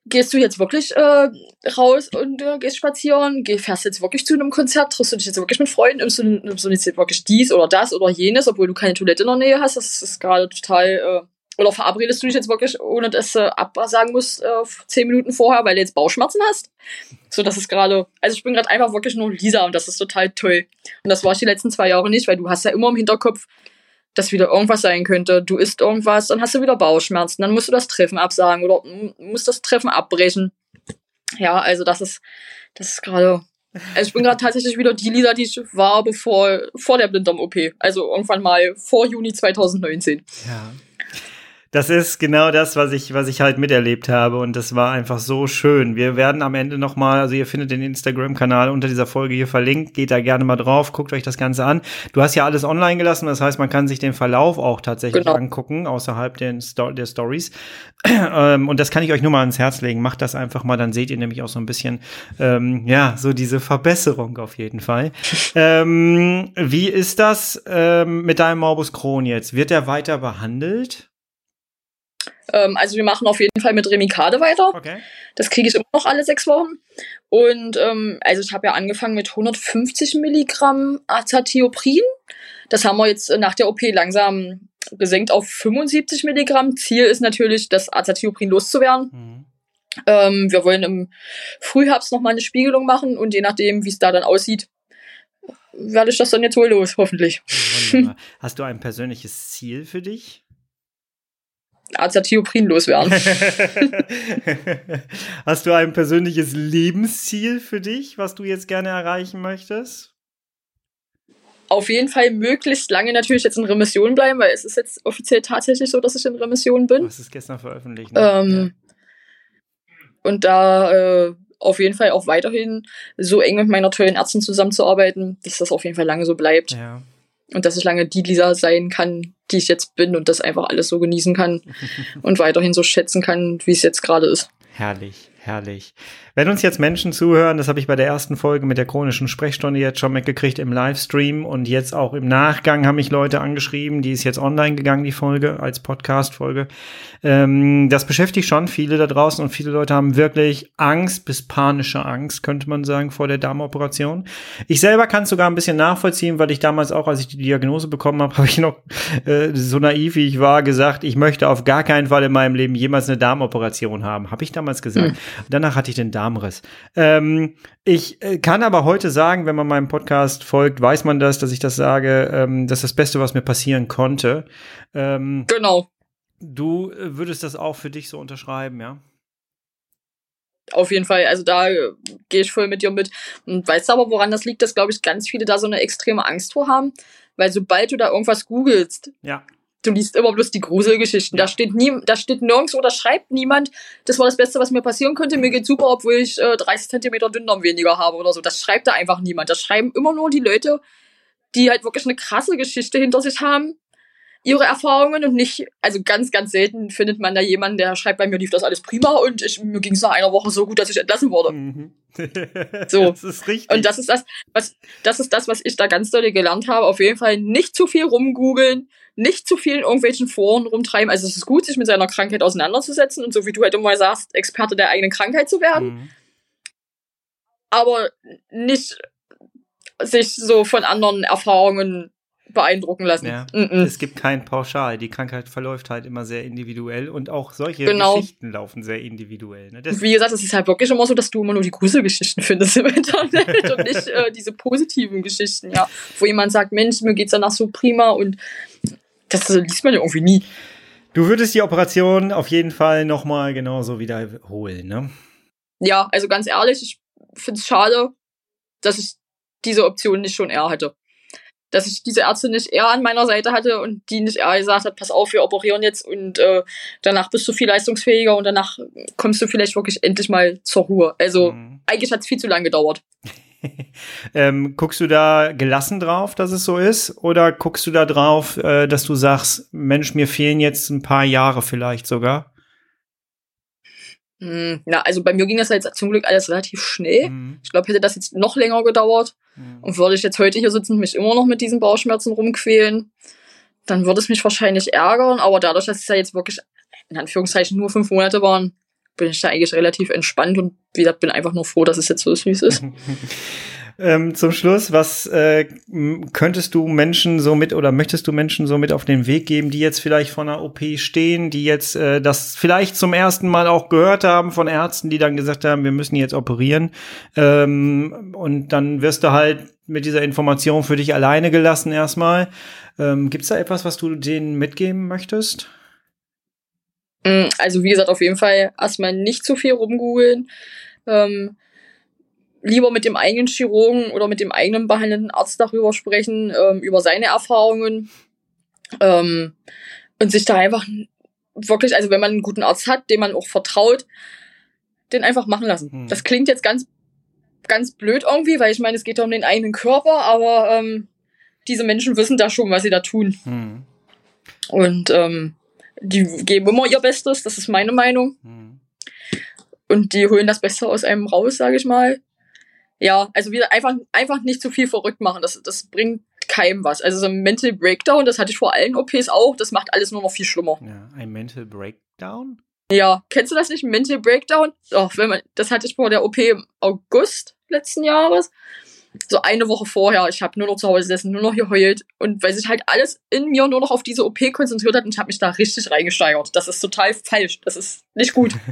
Speaker 3: gehst du jetzt wirklich äh, raus und äh, gehst spazieren? Geh, fährst jetzt wirklich zu einem Konzert? Triffst du dich jetzt wirklich mit Freunden? Nimmst du, nimmst du jetzt wirklich dies oder das oder jenes, obwohl du keine Toilette in der Nähe hast? Das ist gerade total... Äh, oder verabredest du dich jetzt wirklich, ohne dass du absagen musst, äh, zehn Minuten vorher, weil du jetzt Bauchschmerzen hast? So, das ist gerade, also ich bin gerade einfach wirklich nur Lisa und das ist total toll. Und das war ich die letzten zwei Jahre nicht, weil du hast ja immer im Hinterkopf, dass wieder irgendwas sein könnte. Du isst irgendwas, dann hast du wieder Bauchschmerzen, dann musst du das Treffen absagen oder musst das Treffen abbrechen. Ja, also das ist, das ist gerade, also ich bin gerade tatsächlich wieder die Lisa, die ich war bevor, vor der Blinddarm-OP. Also irgendwann mal vor Juni 2019.
Speaker 1: Ja. Das ist genau das, was ich, was ich halt miterlebt habe und das war einfach so schön. Wir werden am Ende noch mal, also ihr findet den Instagram-Kanal unter dieser Folge hier verlinkt, geht da gerne mal drauf, guckt euch das Ganze an. Du hast ja alles online gelassen, das heißt, man kann sich den Verlauf auch tatsächlich
Speaker 3: Genau.
Speaker 1: angucken, außerhalb den Sto der Stories. ähm, und das kann ich euch nur mal ans Herz legen. Macht das einfach mal, dann seht ihr nämlich auch so ein bisschen, ähm, ja, so diese Verbesserung auf jeden Fall. ähm, wie ist das ähm, mit deinem Morbus Crohn jetzt? Wird der weiter behandelt?
Speaker 3: Ähm, also wir machen auf jeden Fall mit Remicade weiter.
Speaker 1: Okay.
Speaker 3: Das kriege ich immer noch alle sechs Wochen. Und ähm, also ich habe ja angefangen mit 150 Milligramm Azathioprin. Das haben wir jetzt nach der OP langsam gesenkt auf 75 Milligramm. Ziel ist natürlich, das Azathioprin loszuwerden.
Speaker 1: Mhm.
Speaker 3: Ähm, wir wollen im Frühherbst noch mal eine Spiegelung machen und je nachdem, wie es da dann aussieht, werde ich das dann jetzt wohl los, hoffentlich.
Speaker 1: Wunderbar. Hast du ein persönliches Ziel für dich?
Speaker 3: Azathioprin loswerden.
Speaker 1: Hast du ein persönliches Lebensziel für dich, was du jetzt gerne erreichen möchtest?
Speaker 3: auf jeden Fall möglichst lange natürlich jetzt in Remission bleiben, weil es ist jetzt offiziell tatsächlich so, dass ich in Remission bin.
Speaker 1: hast es gestern veröffentlicht. Ne?
Speaker 3: Ähm, Und da äh, auf jeden Fall auch weiterhin so eng mit meiner tollen Ärztin zusammenzuarbeiten, dass das auf jeden Fall lange so bleibt.
Speaker 1: ja.
Speaker 3: Und dass ich lange die Lisa sein kann, die ich jetzt bin und das einfach alles so genießen kann und weiterhin so schätzen kann, wie es jetzt gerade ist.
Speaker 1: Herrlich, herrlich. Wenn uns jetzt Menschen zuhören, das habe ich bei der ersten Folge mit der chronischen Sprechstunde jetzt schon mitgekriegt im Livestream und jetzt auch im Nachgang haben mich Leute angeschrieben, die ist jetzt online gegangen, die Folge, als Podcast-Folge. Ähm, das beschäftigt schon viele da draußen und viele Leute haben wirklich Angst bis panische Angst, könnte man sagen, vor der Darmoperation. Ich selber kann es sogar ein bisschen nachvollziehen, weil ich damals auch, als ich die Diagnose bekommen habe, habe ich noch äh, so naiv wie ich war gesagt, ich möchte auf gar keinen Fall in meinem Leben jemals eine Darmoperation haben. Habe ich damals gesagt. Danach hatte ich den Darmriss. Ähm, ich äh, kann aber heute sagen, wenn man meinem Podcast folgt, weiß man das, dass ich das sage, ähm, das ist das Beste, was mir passieren konnte. Ähm,
Speaker 3: Genau,
Speaker 1: du äh, würdest das auch für dich so unterschreiben, ja?
Speaker 3: auf jeden Fall. Also da äh, gehe ich voll mit dir mit. Und weißt du aber, woran das liegt, dass, glaube ich, ganz viele da so eine extreme Angst vor haben? Weil sobald du da irgendwas googelst,
Speaker 1: Ja.
Speaker 3: Du liest immer bloß die Gruselgeschichten. Da steht nie, da steht nirgendwo, da schreibt niemand, das war das Beste, was mir passieren könnte. Mir geht's super, obwohl ich äh, 30 Zentimeter Dünndarm weniger habe oder so. Das schreibt da einfach niemand. Das schreiben immer nur die Leute, die halt wirklich eine krasse Geschichte hinter sich haben. ihre Erfahrungen und nicht, also ganz, ganz selten findet man da jemanden, der schreibt, bei mir lief das alles prima und ich, mir ging es nach einer Woche so gut, dass ich entlassen wurde.
Speaker 1: Mhm.
Speaker 3: So.
Speaker 1: Das ist richtig.
Speaker 3: Und das ist das, was, das ist das, was ich da ganz doll gelernt habe. Auf jeden Fall nicht zu viel rumgoogeln, nicht zu viel in irgendwelchen Foren rumtreiben. Also es ist gut, sich mit seiner Krankheit auseinanderzusetzen und so wie du halt immer sagst, Experte der eigenen Krankheit zu werden.
Speaker 1: Mhm.
Speaker 3: Aber nicht sich so von anderen Erfahrungen beeindrucken lassen.
Speaker 1: Ja.
Speaker 3: Mm-mm.
Speaker 1: Es gibt kein Pauschal. Die Krankheit verläuft halt immer sehr individuell und auch solche
Speaker 3: Genau.
Speaker 1: Geschichten laufen sehr individuell. Ne?
Speaker 3: Wie gesagt, es ist halt wirklich immer so, dass du immer nur die Gruselgeschichten findest im Internet und nicht äh, diese positiven Geschichten, ja. Wo jemand sagt, Mensch, mir geht's danach so prima und das liest man ja irgendwie nie.
Speaker 1: du würdest die Operation auf jeden Fall nochmal genauso wiederholen, ne?
Speaker 3: Ja, also ganz ehrlich, ich find's schade, dass ich diese Option nicht schon eher hatte. Dass ich diese Ärzte nicht eher an meiner Seite hatte und die nicht eher gesagt hat, pass auf, wir operieren jetzt und äh, danach bist du viel leistungsfähiger und danach kommst du vielleicht wirklich endlich mal zur Ruhe. Also
Speaker 1: Mhm.
Speaker 3: eigentlich hat's viel zu lange gedauert.
Speaker 1: Ähm, guckst du da gelassen drauf, dass es so ist? Oder guckst du da drauf, äh, dass du sagst, Mensch, mir fehlen jetzt ein paar Jahre vielleicht sogar?
Speaker 3: Hm, Na, also bei mir ging das jetzt zum Glück alles relativ schnell.
Speaker 1: Mhm.
Speaker 3: Ich glaube, hätte das jetzt noch länger gedauert
Speaker 1: Mhm.
Speaker 3: und würde ich jetzt heute hier sitzen und mich immer noch mit diesen Bauchschmerzen rumquälen, dann würde es mich wahrscheinlich ärgern. Aber dadurch, dass es ja jetzt wirklich in Anführungszeichen nur fünf Monate waren, bin ich da eigentlich relativ entspannt und wie gesagt, bin einfach nur froh, dass es jetzt so es ist.
Speaker 1: Ähm, zum Schluss, was äh, könntest du Menschen so mit oder möchtest du Menschen so mit auf den Weg geben, die jetzt vielleicht vor einer OP stehen, die jetzt äh, das vielleicht zum ersten Mal auch gehört haben von Ärzten, die dann gesagt haben, wir müssen jetzt operieren. Ähm, und dann wirst du halt mit dieser Information für dich alleine gelassen erstmal. Ähm, Gibt es da etwas, was du denen mitgeben möchtest?
Speaker 3: Mm, Also wie gesagt, auf jeden Fall erstmal nicht zu viel rumgoogeln. Ähm, lieber mit dem eigenen Chirurgen oder mit dem eigenen behandelnden Arzt darüber sprechen, ähm, über seine Erfahrungen. Ähm, und sich da einfach wirklich, also wenn man einen guten Arzt hat, dem man auch vertraut, den einfach machen lassen.
Speaker 1: Hm.
Speaker 3: Das klingt jetzt ganz, ganz blöd irgendwie, weil ich meine, es geht ja um den eigenen Körper, aber ähm, diese Menschen wissen da schon, was sie da tun.
Speaker 1: Hm.
Speaker 3: Und ähm, die geben immer ihr Bestes, das ist meine Meinung.
Speaker 1: Hm.
Speaker 3: Und die holen das Beste aus einem raus, sage ich mal. Ja, also wieder einfach, einfach nicht zu viel verrückt machen. Das, das bringt keinem was. Also so ein Mental Breakdown, das hatte ich vor allen OPs auch, das macht alles nur noch viel schlimmer.
Speaker 1: Ja, ein Mental Breakdown?
Speaker 3: Ja, kennst du das nicht? Mental Breakdown? Doch, wenn man, das hatte ich vor der OP im August letzten Jahres. So eine Woche vorher. Ich habe nur noch zu Hause gesessen, nur noch geheult. Und weil sich halt alles in mir nur noch auf diese OP konzentriert hat und ich habe mich da richtig reingesteigert. Das ist total falsch. Das ist nicht gut.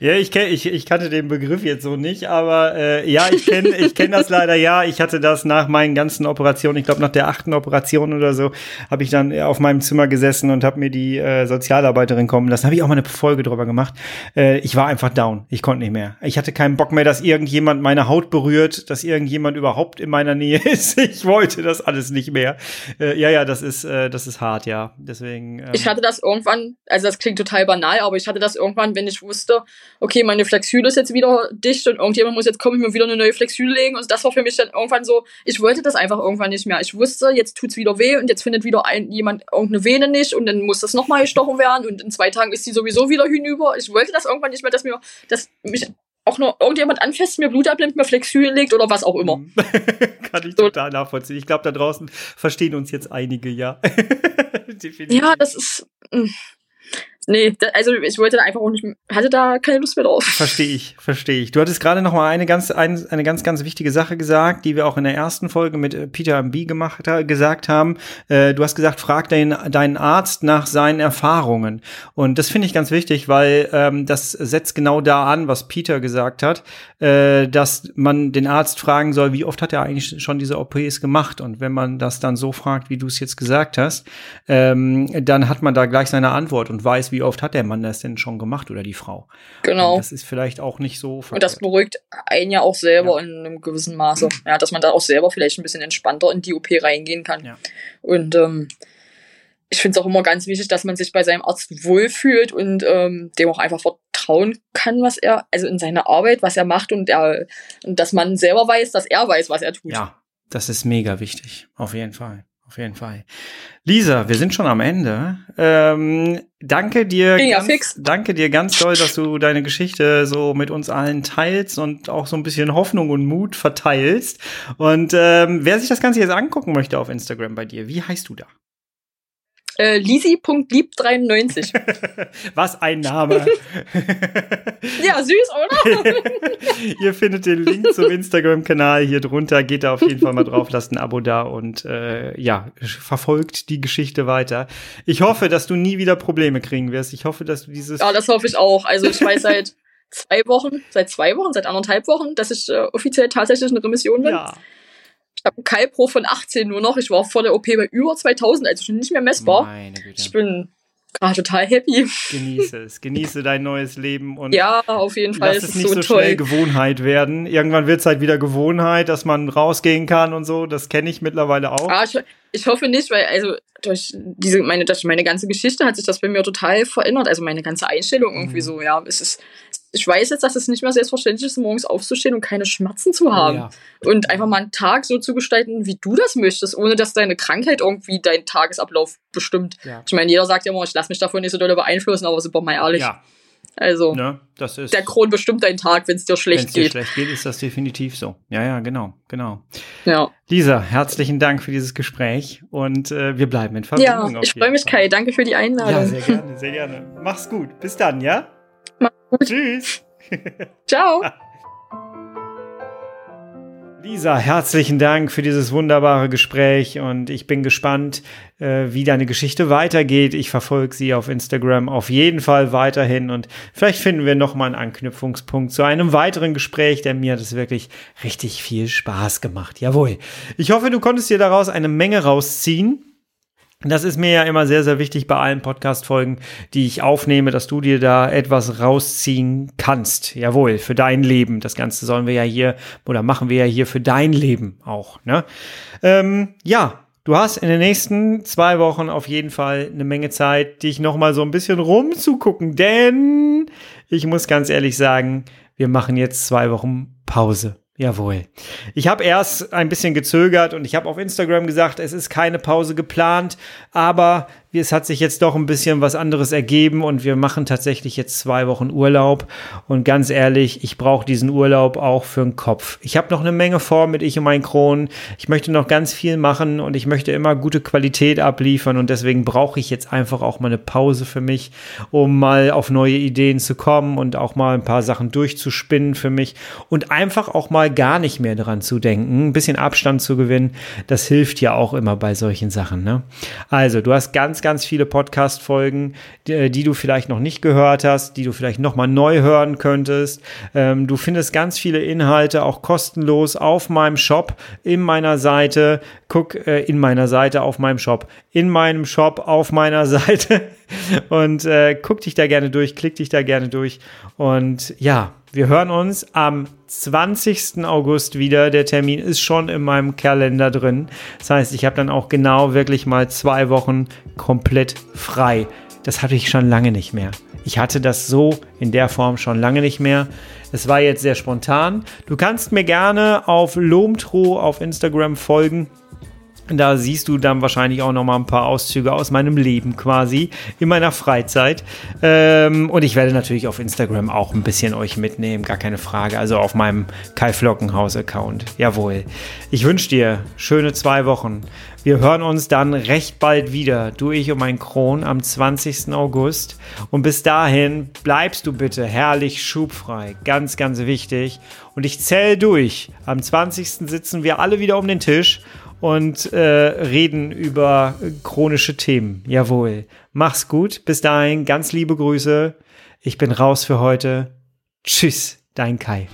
Speaker 1: Ja, ich, kenn, ich, ich kannte den Begriff jetzt so nicht, aber äh, ja, ich kenne ich kenn das leider ja. Ich hatte das nach meinen ganzen Operationen, ich glaube nach der achten Operation oder so, habe ich dann auf meinem Zimmer gesessen und habe mir die äh, Sozialarbeiterin kommen lassen. Habe ich auch mal eine Folge drüber gemacht. Äh, ich war einfach down. Ich konnte nicht mehr. Ich hatte keinen Bock mehr, dass irgendjemand meine Haut berührt, dass irgendjemand überhaupt in meiner Nähe ist. Ich wollte das alles nicht mehr. Äh, ja, ja, das ist, äh, das ist hart, ja. Deswegen. Ähm,
Speaker 3: Ich hatte das irgendwann, also das klingt total banal, aber ich hatte das irgendwann, wenn ich wusste, okay, meine Flexüle ist jetzt wieder dicht und irgendjemand muss jetzt kommen und mir wieder eine neue Flexüle legen. Und das war für mich dann irgendwann so, ich wollte das einfach irgendwann nicht mehr. Ich wusste, jetzt tut's wieder weh und jetzt findet wieder ein, jemand irgendeine Vene nicht und dann muss das nochmal gestochen werden und in zwei Tagen ist die sowieso wieder hinüber. Ich wollte das irgendwann nicht mehr, dass mir, dass mich auch nur irgendjemand anfasst, mir Blut abnimmt, mir Flexüle legt oder was auch immer.
Speaker 1: Kann ich
Speaker 3: So.
Speaker 1: total nachvollziehen. Ich glaube, da draußen verstehen uns jetzt einige, ja. Definitiv.
Speaker 3: Ja, das ist. Nee, da, also ich wollte da einfach auch nicht, hatte da keine Lust mehr drauf.
Speaker 1: Verstehe ich, verstehe ich. Du hattest gerade noch mal eine ganz, ein, eine ganz, ganz wichtige Sache gesagt, die wir auch in der ersten Folge mit äh, Peter B. gemacht, gesagt haben. Äh, du hast gesagt, frag deinen, deinen Arzt nach seinen Erfahrungen. Und das finde ich ganz wichtig, weil ähm, das setzt genau da an, was Peter gesagt hat, äh, dass man den Arzt fragen soll, wie oft hat er eigentlich schon diese OPs gemacht? Und wenn man das dann so fragt, wie du es jetzt gesagt hast, ähm, dann hat man da gleich seine Antwort und weiß, wie oft hat der Mann das denn schon gemacht oder die Frau.
Speaker 3: Genau.
Speaker 1: Und das ist vielleicht auch nicht so
Speaker 3: Und das beruhigt einen ja auch selber
Speaker 1: Ja.
Speaker 3: in einem gewissen Maße. Ja, dass man da auch selber vielleicht ein bisschen entspannter in die OP reingehen kann.
Speaker 1: Ja.
Speaker 3: Und ähm, ich finde es auch immer ganz wichtig, dass man sich bei seinem Arzt wohlfühlt und ähm, dem auch einfach vertrauen kann, was er, also in seiner Arbeit, was er macht und er, und dass man selber weiß, dass er weiß, was er tut.
Speaker 1: Ja, das ist mega wichtig. Auf jeden Fall. Auf jeden Fall. Lisa, wir sind schon am Ende. Ähm, danke dir.
Speaker 3: Ja
Speaker 1: ganz,
Speaker 3: fix.
Speaker 1: Danke dir ganz doll, dass du deine Geschichte so mit uns allen teilst und auch so ein bisschen Hoffnung und Mut verteilst. Und ähm, wer sich das Ganze jetzt angucken möchte auf Instagram bei dir, wie heißt du da?
Speaker 3: Äh, Lisi.lieb93.
Speaker 1: Was ein Name.
Speaker 3: ja, süß, oder?
Speaker 1: Ihr findet den Link zum Instagram-Kanal hier drunter. Geht da auf jeden Fall mal drauf, lasst ein Abo da und äh, ja, verfolgt die Geschichte weiter. Ich hoffe, dass du nie wieder Probleme kriegen wirst. Ich hoffe, dass du dieses.
Speaker 3: Ja, das hoffe ich auch. Also ich weiß seit zwei Wochen, seit zwei Wochen, seit anderthalb Wochen, dass ich äh, offiziell tatsächlich in Remission bin.
Speaker 1: ja.
Speaker 3: Ich habe einen Kalpro von 18 nur noch. Ich war vor der OP bei über 2000, also schon nicht mehr messbar. Ich bin gerade total happy.
Speaker 1: Genieße es. Genieße dein neues Leben und
Speaker 3: Ja, auf jeden Fall.
Speaker 1: lass
Speaker 3: Es
Speaker 1: nicht
Speaker 3: so
Speaker 1: so schnell. Gewohnheit werden. Irgendwann wird es halt wieder Gewohnheit, dass man rausgehen kann und so. Das kenne ich mittlerweile auch.
Speaker 3: Ah, ich, ich hoffe nicht, weil also durch diese meine durch meine ganze Geschichte hat sich das bei mir total verändert. Also meine ganze Einstellung irgendwie
Speaker 1: Mhm.
Speaker 3: so. Ja, es ist. Ich weiß jetzt, dass es nicht mehr selbstverständlich ist, morgens aufzustehen und keine Schmerzen zu haben.
Speaker 1: ja.
Speaker 3: Und einfach mal einen Tag so zu gestalten, wie du das möchtest, ohne dass deine Krankheit irgendwie deinen Tagesablauf bestimmt.
Speaker 1: Ja.
Speaker 3: Ich meine, jeder sagt ja immer, ich lasse mich davon nicht so doll beeinflussen, aber sind wir mal ehrlich.
Speaker 1: ja,
Speaker 3: Also,
Speaker 1: ne, das ist.
Speaker 3: der Kron bestimmt deinen Tag, wenn es dir
Speaker 1: Wenn
Speaker 3: schlecht
Speaker 1: es dir
Speaker 3: geht.
Speaker 1: schlecht geht, ist das definitiv so. Ja, ja, genau, genau.
Speaker 3: Ja,
Speaker 1: Lisa, herzlichen Dank für dieses Gespräch und äh, wir bleiben in Verbindung.
Speaker 3: ja ich freue mich,
Speaker 1: Fall.
Speaker 3: Kai. Danke für die Einladung.
Speaker 1: Ja, sehr gerne, sehr gerne. Mach's gut. Bis dann, ja? Tschüss.
Speaker 3: Ciao.
Speaker 1: Lisa, herzlichen Dank für dieses wunderbare Gespräch und ich bin gespannt, äh, wie deine Geschichte weitergeht. Ich verfolge sie auf Instagram auf jeden Fall weiterhin und vielleicht finden wir noch mal einen Anknüpfungspunkt zu einem weiteren Gespräch, denn mir hat es wirklich richtig viel Spaß gemacht. Jawohl. Ich hoffe, du konntest dir daraus eine Menge rausziehen. Das ist mir ja immer sehr, sehr wichtig bei allen Podcast-Folgen, die ich aufnehme, dass du dir da etwas rausziehen kannst. Jawohl, für dein Leben. Das Ganze sollen wir ja hier oder machen wir ja hier für dein Leben auch. Ne? Ähm, ja, du hast in den nächsten zwei Wochen auf jeden Fall eine Menge Zeit, dich noch mal so ein bisschen rumzugucken, denn ich muss ganz ehrlich sagen, wir machen jetzt zwei Wochen Pause. Jawohl. Ich habe erst ein bisschen gezögert und ich habe auf Instagram gesagt, es ist keine Pause geplant, aber es hat sich jetzt doch ein bisschen was anderes ergeben und wir machen tatsächlich jetzt zwei Wochen Urlaub. Und ganz ehrlich, ich brauche diesen Urlaub auch für den Kopf. Ich habe noch eine Menge vor mit Ich und mein Kronen. Ich möchte noch ganz viel machen und ich möchte immer gute Qualität abliefern und deswegen brauche ich jetzt einfach auch mal eine Pause für mich, um mal auf neue Ideen zu kommen und auch mal ein paar Sachen durchzuspinnen für mich und einfach auch mal gar nicht mehr dran zu denken, ein bisschen Abstand zu gewinnen. Das hilft ja auch immer bei solchen Sachen. Ne? Also, du hast ganz, ganz viele Podcast-Folgen, die, die, du vielleicht noch nicht gehört hast, die du vielleicht noch mal neu hören könntest. Ähm, du findest ganz viele Inhalte auch kostenlos auf meinem Shop, in meiner Seite. Guck äh, in meiner Seite auf meinem Shop, in meinem Shop auf meiner Seite und äh, guck dich da gerne durch, klick dich da gerne durch und ja, wir hören uns am 20. August wieder. Der Termin ist schon in meinem Kalender drin. Das heißt, ich habe dann auch genau wirklich mal zwei Wochen komplett frei. Das hatte ich schon lange nicht mehr. Ich hatte das so in der Form schon lange nicht mehr. Es war jetzt sehr spontan. Du kannst mir gerne auf Lomtro auf Instagram folgen. Da siehst du dann wahrscheinlich auch noch mal ein paar Auszüge aus meinem Leben quasi in meiner Freizeit. Ähm, und ich werde natürlich auf Instagram auch ein bisschen euch mitnehmen, gar keine Frage. Also auf meinem Kai Flockenhaus Account. Jawohl. Ich wünsche dir schöne zwei Wochen. Wir hören uns dann recht bald wieder, du, ich und mein Kron am 20. August. Und bis dahin bleibst du bitte herrlich schubfrei. Ganz, ganz wichtig. Und ich zähle durch. Am 20. sitzen wir alle wieder um den Tisch und äh, reden über chronische Themen. Jawohl. Mach's gut. Bis dahin, ganz liebe Grüße. Ich bin raus für heute. Tschüss, dein Kai.